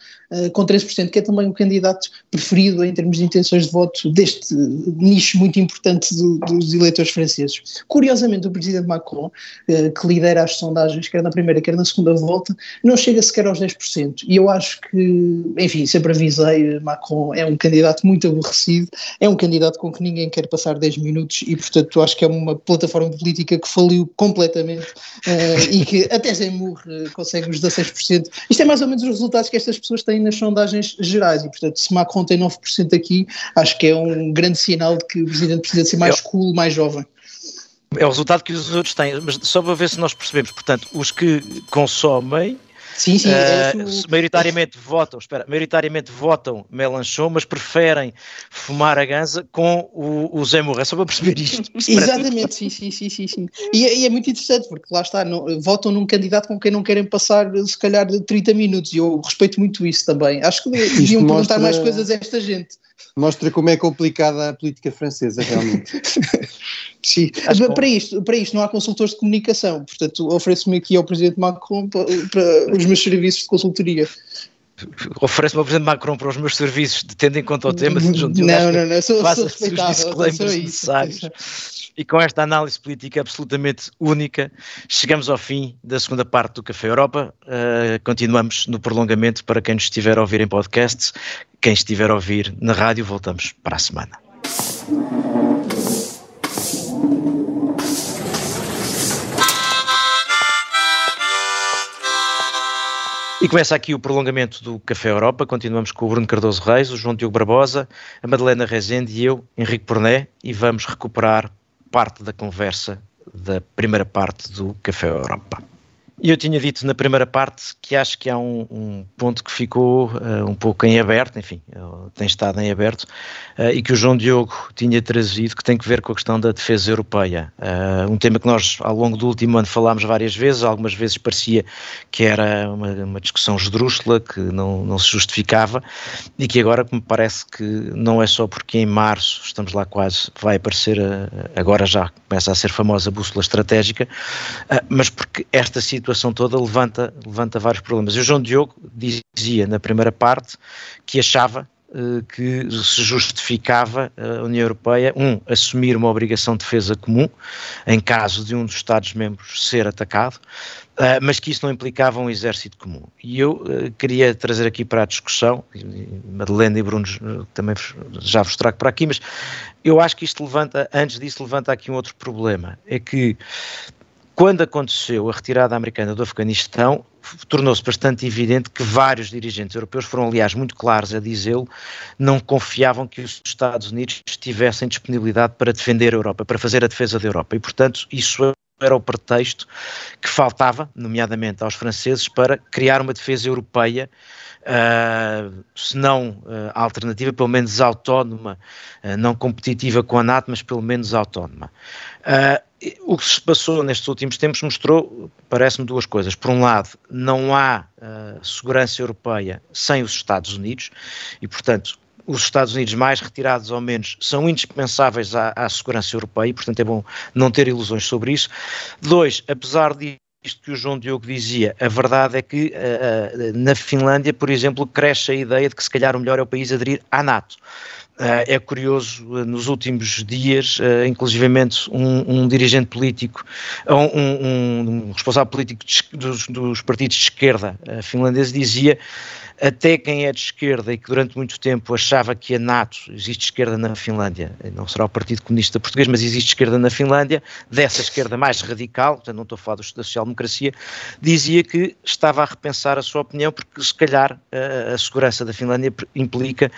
com 13%, que é também o candidato preferido em termos de intenções de voto deste nicho muito importante do, dos eleitores franceses. Curiosamente, o presidente Macron, que lidera as sondagens, quer na primeira, quer na segunda volta, não chega sequer aos 10%. E eu acho que que, enfim, sempre avisei, Macron é um candidato muito aborrecido, é um candidato com que ninguém quer passar 10 minutos e, portanto, acho que é uma plataforma política que faliu completamente uh, e que até Zemmour uh, consegue os 16%. Isto é mais ou menos os resultados que estas pessoas têm nas sondagens gerais e, portanto, se Macron tem 9% aqui, acho que é um grande sinal de que o presidente precisa ser mais cool, mais jovem. É o resultado que os outros têm, mas só para ver se nós percebemos, portanto, os que consomem Sim, sim. Uh, é maioritariamente votam, espera, maioritariamente votam Melanchon, mas preferem fumar a ganza com o, o Zé Morra, é só para perceber isto. Exatamente, sim, sim, sim, sim. sim. E, e, é muito interessante, porque lá está, não, votam num candidato com quem não querem passar, se calhar, 30 minutos, e eu respeito muito isso também. Acho que deviam mostra... perguntar mais coisas a esta gente. Mostra como é complicada a política francesa, realmente. Sim, para isto, para isto não há consultores de comunicação, portanto ofereço-me aqui ao Presidente Macron para, para, os meus serviços de consultoria. Oferece-me ao Presidente Macron para os meus serviços, tendo em conta o tema de Não, não, não, sou, sou respeitável, sou necessários. E com esta análise política absolutamente única, chegamos ao fim da segunda parte do Café Europa. Uh, continuamos no prolongamento para quem nos estiver a ouvir em podcasts. Quem estiver a ouvir na rádio, voltamos para a semana. E começa aqui o prolongamento do Café Europa. Continuamos com o Bruno Cardoso Reis, o João Diogo Barbosa, a Madalena Rezende e eu, Henrique Porné, e vamos recuperar parte da conversa da primeira parte do Café Europa. Eu tinha dito na primeira parte que acho que há um, um ponto que ficou uh, um pouco em aberto, enfim, uh, tem estado em aberto, uh, e que o João Diogo tinha trazido, que tem que ver com a questão da defesa europeia. um tema que nós, ao longo do último ano, falámos várias vezes, algumas vezes parecia que era uma, uma discussão esdrúxula, que não, não se justificava, e que agora me parece que não é só porque em março, estamos lá quase, vai aparecer, agora já começa a ser famosa a bússola estratégica, mas porque esta situação situação toda levanta, levanta vários problemas. E o João Diogo dizia na primeira parte que achava uh, que se justificava a União Europeia, um, assumir uma obrigação de defesa comum em caso de um dos Estados-membros ser atacado, uh, mas que isso não implicava um exército comum. E eu uh, queria trazer aqui para a discussão, Madeleine e Bruno também já vos trago para aqui, mas eu acho que isto levanta, antes disso, levanta aqui um outro problema, é que quando aconteceu a retirada americana do Afeganistão, tornou-se bastante evidente que vários dirigentes europeus foram, aliás, muito claros a dizê-lo, não confiavam que os Estados Unidos tivessem disponibilidade para defender a Europa, para fazer a defesa da Europa. E, portanto, isso era o pretexto que faltava, nomeadamente aos franceses, para criar uma defesa europeia uh, se não uh, alternativa, pelo menos autónoma, uh, não competitiva com a NATO, mas pelo menos autónoma. O que se passou nestes últimos tempos mostrou, parece-me, duas coisas. Por um lado, não há segurança europeia sem os Estados Unidos e, portanto, os Estados Unidos, mais retirados ou menos, são indispensáveis à, à, segurança europeia, e, portanto é bom não ter ilusões sobre isso. Dois, apesar de isto que o João Diogo dizia, a verdade é que uh, na Finlândia, por exemplo, cresce a ideia de que se calhar o melhor é o país aderir à NATO. Uh, é curioso, uh, nos últimos dias, uh, inclusivamente um, um, dirigente político, um, um, responsável político dos, dos, partidos de esquerda finlandeses dizia até quem é de esquerda e que durante muito tempo achava que a NATO, existe esquerda na Finlândia, não será o Partido Comunista Português, mas existe esquerda na Finlândia, dessa esquerda mais radical, portanto não estou a falar da social-democracia, dizia que estava a repensar a sua opinião porque se calhar a, a segurança da Finlândia implica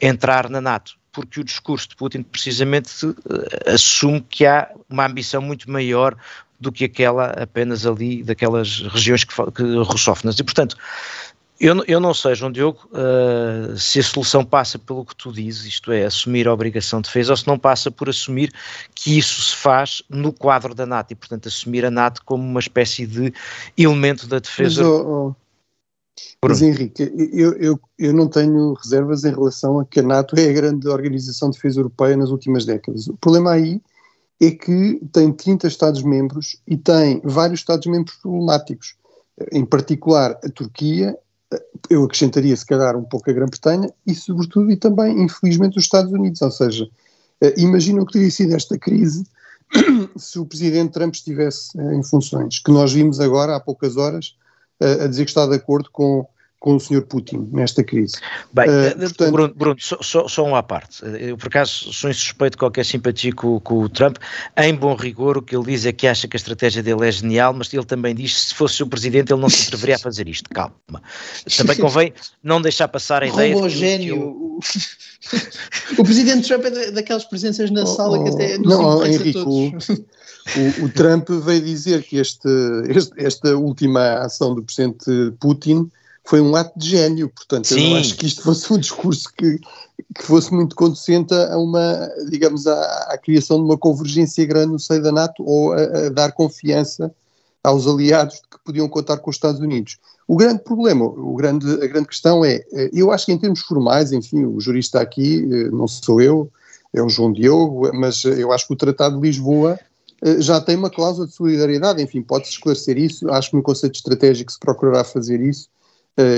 entrar na NATO porque o discurso de Putin precisamente eh, assume que há uma ambição muito maior do que aquela apenas ali daquelas regiões que, que russófonas. E, portanto, eu, eu não sei, João Diogo, uh, se a solução passa pelo que tu dizes, isto é, assumir a obrigação de defesa, ou se não passa por assumir que isso se faz no quadro da NATO e, portanto, assumir a NATO como uma espécie de elemento da defesa. Mas, oh, oh, mas Henrique, eu, eu, eu não tenho reservas em relação a que a NATO é a grande organização de defesa europeia nas últimas décadas. O problema aí é que tem 30 Estados-membros e tem vários Estados-membros problemáticos em particular a Turquia eu acrescentaria se calhar um pouco a Grã-Bretanha e sobretudo e também infelizmente os Estados Unidos, ou seja, uh, imagina o que teria sido esta crise se o presidente Trump estivesse uh, em funções, que nós vimos agora há poucas horas uh, a dizer que está de acordo com com o Sr. Putin nesta crise. Bem, uh, portanto... Bruno, Bruno só, só, só, um à parte. Eu, por acaso, sou insuspeito de qualquer simpatia com, com, o Trump. Em bom rigor, o que ele diz é que acha que a estratégia dele é genial, mas ele também diz que se fosse o presidente ele não se atreveria a fazer isto. Calma. Também convém não deixar passar a ideia... Homogéneo. Eu... o presidente Trump é daquelas presenças na oh, sala que até... Não, Henrique, o, o, o, Trump veio dizer que este, este, esta última ação do presidente Putin foi um ato de gênio, portanto Sim. eu não acho que isto fosse um discurso que, que fosse muito conducente a uma, digamos, à, à, criação de uma convergência grande no seio da NATO ou a, a, dar confiança aos aliados de que podiam contar com os Estados Unidos. O grande problema, o grande, a grande questão é, eh, eu acho que em termos formais, enfim, o jurista aqui, eh, não sou eu, é o João Diogo, mas eu acho que o Tratado de Lisboa eh, já tem uma cláusula de solidariedade, enfim, pode-se esclarecer isso, acho que no conceito estratégico se procurará fazer isso,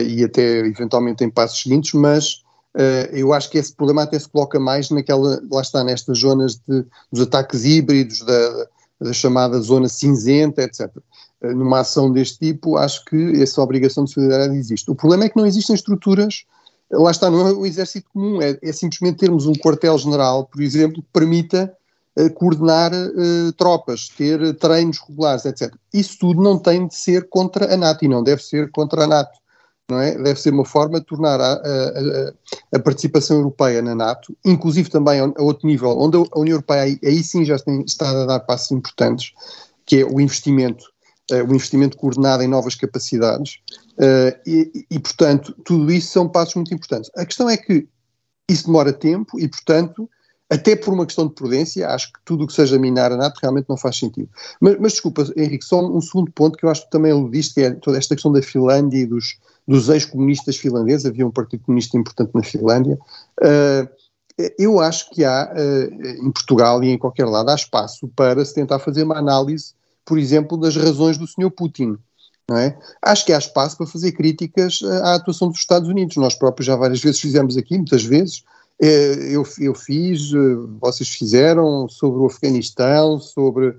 e até eventualmente em passos seguintes, mas uh, eu acho que esse problema até se coloca mais naquela, lá está, nestas zonas de, dos ataques híbridos, da, da chamada zona cinzenta, etc. Uh, numa ação deste tipo, acho que essa obrigação de solidariedade existe. O problema é que não existem estruturas lá está, não é o exército comum, é, é simplesmente termos um quartel-general, por exemplo, que permita coordenar tropas, ter treinos regulares, etc. Isso tudo não tem de ser contra a NATO e não deve ser contra a NATO não é? Deve ser uma forma de tornar a, a, a participação europeia na NATO, inclusive também a, outro nível, onde a União Europeia aí, aí sim já tem, está a dar passos importantes, que é o investimento, uh, o investimento coordenado em novas capacidades, uh, e, e, portanto, tudo isso são passos muito importantes. A questão é que isso demora tempo e, portanto, até por uma questão de prudência, acho que tudo o que seja minar a NATO realmente não faz sentido. Mas, mas desculpa, Henrique, só um segundo ponto que eu acho que também aludiste, que é toda esta questão da Finlândia e dos, dos ex-comunistas finlandeses, havia um partido comunista importante na Finlândia. Uh, eu acho que há, uh, em Portugal e em qualquer lado, há espaço para se tentar fazer uma análise, por exemplo, das razões do Sr. Putin. É? Acho que há espaço para fazer críticas à atuação dos Estados Unidos. Nós próprios já várias vezes fizemos aqui, muitas vezes, eu, eu fiz, vocês fizeram, sobre o Afeganistão, sobre,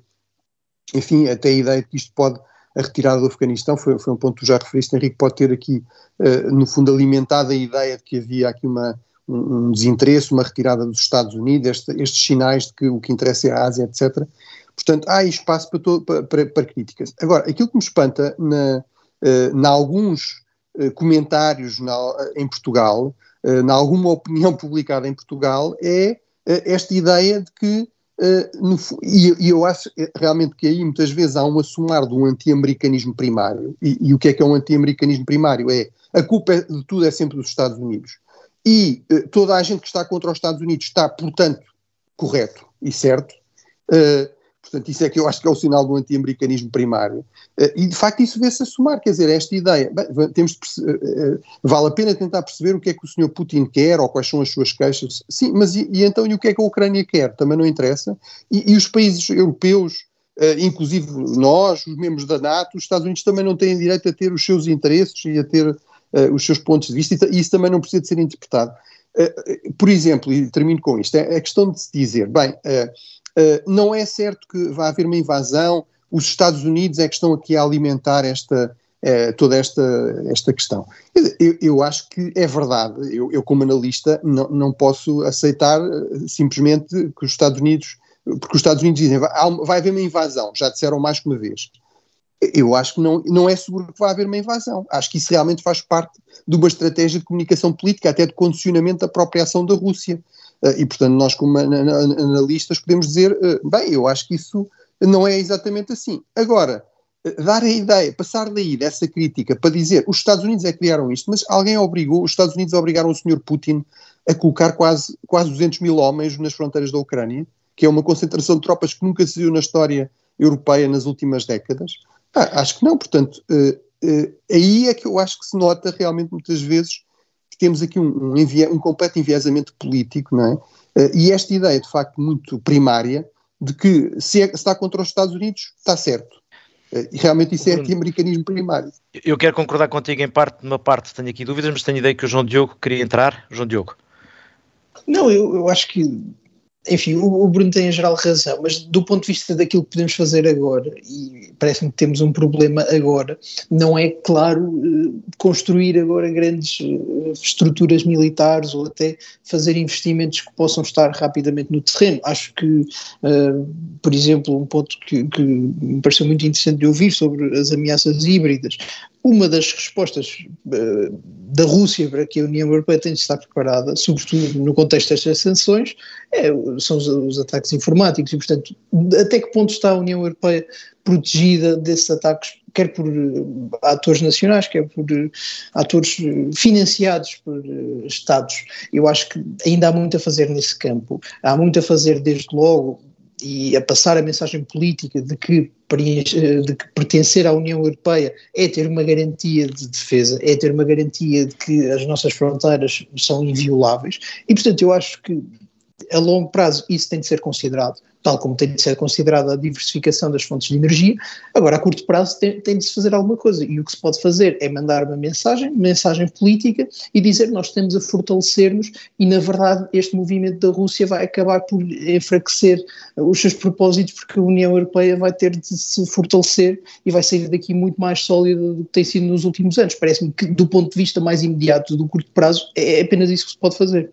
enfim, até a ideia de que isto pode a retirada do Afeganistão, foi, foi um ponto que tu já referiste, Henrique, pode ter aqui, uh, no fundo, alimentado a ideia de que havia aqui uma, um, desinteresse, uma retirada dos Estados Unidos, este, estes sinais de que o que interessa é a Ásia, etc. Portanto, há espaço para, todo, para, para, críticas. Agora, aquilo que me espanta na, na alguns comentários na, em Portugal, uh, na alguma opinião publicada em Portugal, é esta ideia de que Uh, no, e, e, eu acho eh, realmente que aí muitas vezes há um assumar de um anti-americanismo primário. E, e, o que é que é um anti-americanismo primário? É a culpa de tudo é sempre dos Estados Unidos. E toda a gente que está contra os Estados Unidos está, portanto, correto e certo. Uh, Portanto, isso é que eu acho que é o sinal do anti-americanismo primário. Uh, e, de facto, isso vê-se a somar. Quer dizer, esta ideia. Bem, temos uh, vale a pena tentar perceber o que é que o Sr. Putin quer ou quais são as suas queixas. Sim, mas e, e então e o que é que a Ucrânia quer? Também não interessa. E, e os países europeus, uh, inclusive nós, os membros da NATO, os Estados Unidos também não têm direito a ter os seus interesses e a ter os seus pontos de vista, e isso também não precisa de ser interpretado. por exemplo, e termino com isto, é a questão de se dizer, bem, Uh, não é certo que vai haver uma invasão, os Estados Unidos é que estão aqui a alimentar esta, uh, toda esta, esta questão. Eu, eu, acho que é verdade, eu, eu como analista não, não posso aceitar uh, simplesmente que os Estados Unidos, porque os Estados Unidos dizem vai haver uma invasão, já disseram mais que uma vez. Eu acho que não, não é seguro que vai haver uma invasão. Acho que isso realmente faz parte de uma estratégia de comunicação política, até de condicionamento da própria ação da Rússia. Eh, e, portanto, nós, como analistas, podemos dizer: eh, bem, eu acho que isso não é exatamente assim. Agora, eh, dar a ideia, passar daí dessa crítica para dizer os Estados Unidos é que criaram isto, mas alguém obrigou, os Estados Unidos obrigaram o Sr. Putin a colocar quase, quase 200 mil homens nas fronteiras da Ucrânia, que é uma concentração de tropas que nunca se viu na história europeia nas últimas décadas. Ah, acho que não, portanto, uh, uh, aí é que eu acho que se nota realmente muitas vezes temos aqui um, um, um completo enviesamento político, não é? Uh, e esta ideia, de facto, muito primária, de que se, é, se está contra os Estados Unidos, está certo. Uh, e realmente isso é anti-americanismo primário. Eu quero concordar contigo em parte, numa parte tenho aqui dúvidas, mas tenho ideia que o João Diogo queria entrar. João Diogo. Não, eu, eu acho que enfim, o, o, Bruno tem em geral razão, mas do ponto de vista daquilo que podemos fazer agora, e parece-me que temos um problema agora, não é claro eh, construir agora grandes eh, estruturas militares ou até fazer investimentos que possam estar rapidamente no terreno. Acho que, uh, por exemplo, um ponto que, que me pareceu muito interessante de ouvir sobre as ameaças híbridas, uma das respostas uh, da Rússia para que a União Europeia tenha de estar preparada, sobretudo no contexto destas sanções, é, são os, os, ataques informáticos e, portanto, até que ponto está a União Europeia protegida desses ataques, quer por uh, atores nacionais, quer por uh, atores financiados por Estados. Eu acho que ainda há muito a fazer nesse campo. Há muito a fazer, desde logo, e a passar a mensagem política de que, de que pertencer à União Europeia é ter uma garantia de defesa, é ter uma garantia de que as nossas fronteiras são invioláveis, e portanto eu acho que a longo prazo isso tem de ser considerado tal como tem de ser considerada a diversificação das fontes de energia. Agora, a curto prazo, tem, tem, de se fazer alguma coisa. E o que se pode fazer é mandar uma mensagem, mensagem política, e dizer nós temos a fortalecer-nos, e na verdade este movimento da Rússia vai acabar por enfraquecer os seus propósitos, porque a União Europeia vai ter de se fortalecer e vai sair daqui muito mais sólida do que tem sido nos últimos anos. Parece-me que, do ponto de vista mais imediato do curto prazo, é apenas isso que se pode fazer.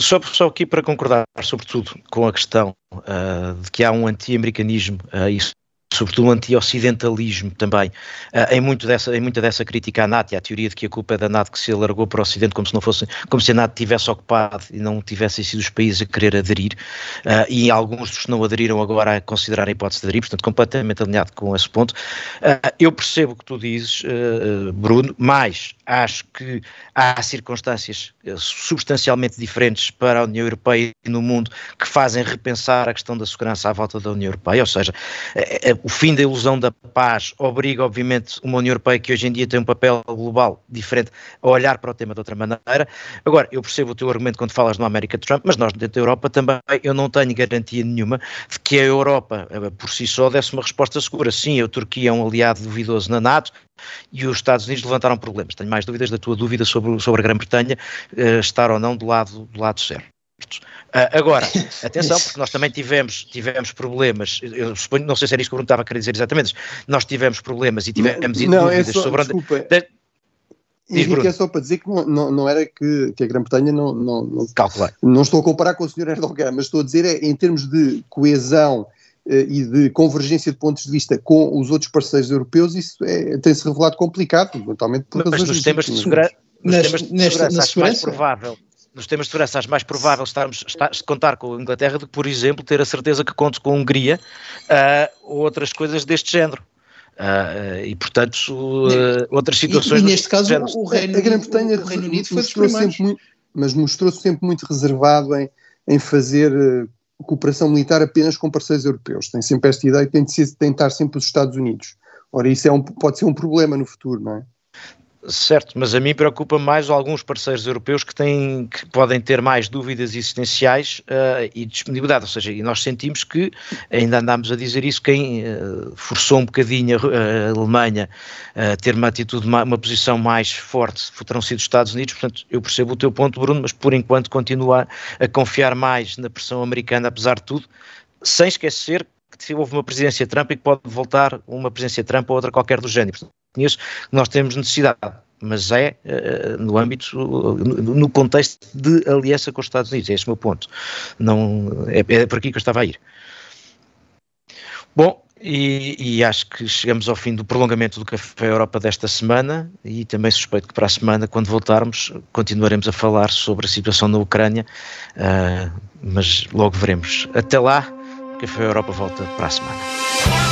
Só, só aqui para concordar, sobretudo, com a questão uh, de que há um anti-americanismo, uh, isso sobretudo um anti-ocidentalismo também, uh, em, muito dessa, em muita dessa crítica à NATO, e à teoria de que a culpa é da NATO que se alargou para o Ocidente como se não fosse, como se a NATO tivesse ocupado e não tivessem sido os países a querer aderir, uh, e alguns dos que não aderiram agora a considerar a hipótese de aderir, portanto completamente alinhado com esse ponto. Uh, eu percebo o que tu dizes, Bruno, mas acho que há circunstâncias substancialmente diferentes para a União Europeia e no mundo que fazem repensar a questão da segurança à volta da União Europeia, ou seja, o fim da ilusão da paz obriga, obviamente, uma União Europeia que hoje em dia tem um papel global diferente a olhar para o tema de outra maneira. Agora, eu percebo o teu argumento quando falas no América Trump, mas nós dentro da Europa também eu não tenho garantia nenhuma de que a Europa, eh, por si só, desse uma resposta segura. Sim, a Turquia é um aliado duvidoso na NATO, e os Estados Unidos levantaram problemas. Tenho mais dúvidas da tua dúvida sobre, sobre a Grã-Bretanha uh, estar ou não do lado, do lado certo. Uh, agora, atenção, porque nós também tivemos, tivemos problemas, eu suponho, não sei se era isso que eu estava a querer dizer exatamente, nós tivemos problemas e tivemos não, não, é dúvidas é só, sobre desculpa. De... Henrique, é só para dizer que não, não, não era que, que a Grã-Bretanha não, não, não, não estou a comparar com o Sr. Erdogan, mas estou a dizer é, em termos de coesão eh, e de convergência de pontos de vista com os outros parceiros europeus, isso é, tem-se revelado complicado, eventualmente por mas, razões mas nos temas de, segura, nos temas de segurança, acho mais provável nos temas de segurança, acho mais provável estarmos, estar, contar com a Inglaterra do que, por exemplo, ter a certeza que conto com a Hungria uh, ou outras coisas deste género. Uh, e portanto uh, outras situações e, e neste caso o Reino, a Grã-Bretanha o Reino Unido foi mostrou sempre muito, mas mostrou-se sempre muito reservado em, em fazer uh, cooperação militar apenas com parceiros europeus tem sempre esta ideia que tem de ser, tentar sempre os Estados Unidos ora isso é um, pode ser um problema no futuro não é? Certo, mas a mim preocupa mais alguns parceiros europeus que têm que podem ter mais dúvidas existenciais uh, e disponibilidade, ou seja, e nós sentimos que ainda andámos a dizer isso quem uh, forçou um bocadinho a, a Alemanha a ter uma atitude, uma, uma, posição mais forte, terão sido os Estados Unidos, portanto eu percebo o teu ponto Bruno, mas por enquanto continuo a, a confiar mais na pressão americana apesar de tudo, sem esquecer que houve uma presidência Trump e que pode voltar uma presidência Trump ou outra qualquer do género. Que nós temos necessidade, mas é uh, no âmbito, no, no contexto de aliança com os Estados Unidos, é esse o meu ponto. Não, é, é por aqui que eu estava a ir. Bom, e, e, acho que chegamos ao fim do prolongamento do Café Europa desta semana e também suspeito que para a semana, quando voltarmos, continuaremos a falar sobre a situação na Ucrânia, uh, mas logo veremos. Até lá, Café Europa volta para a semana.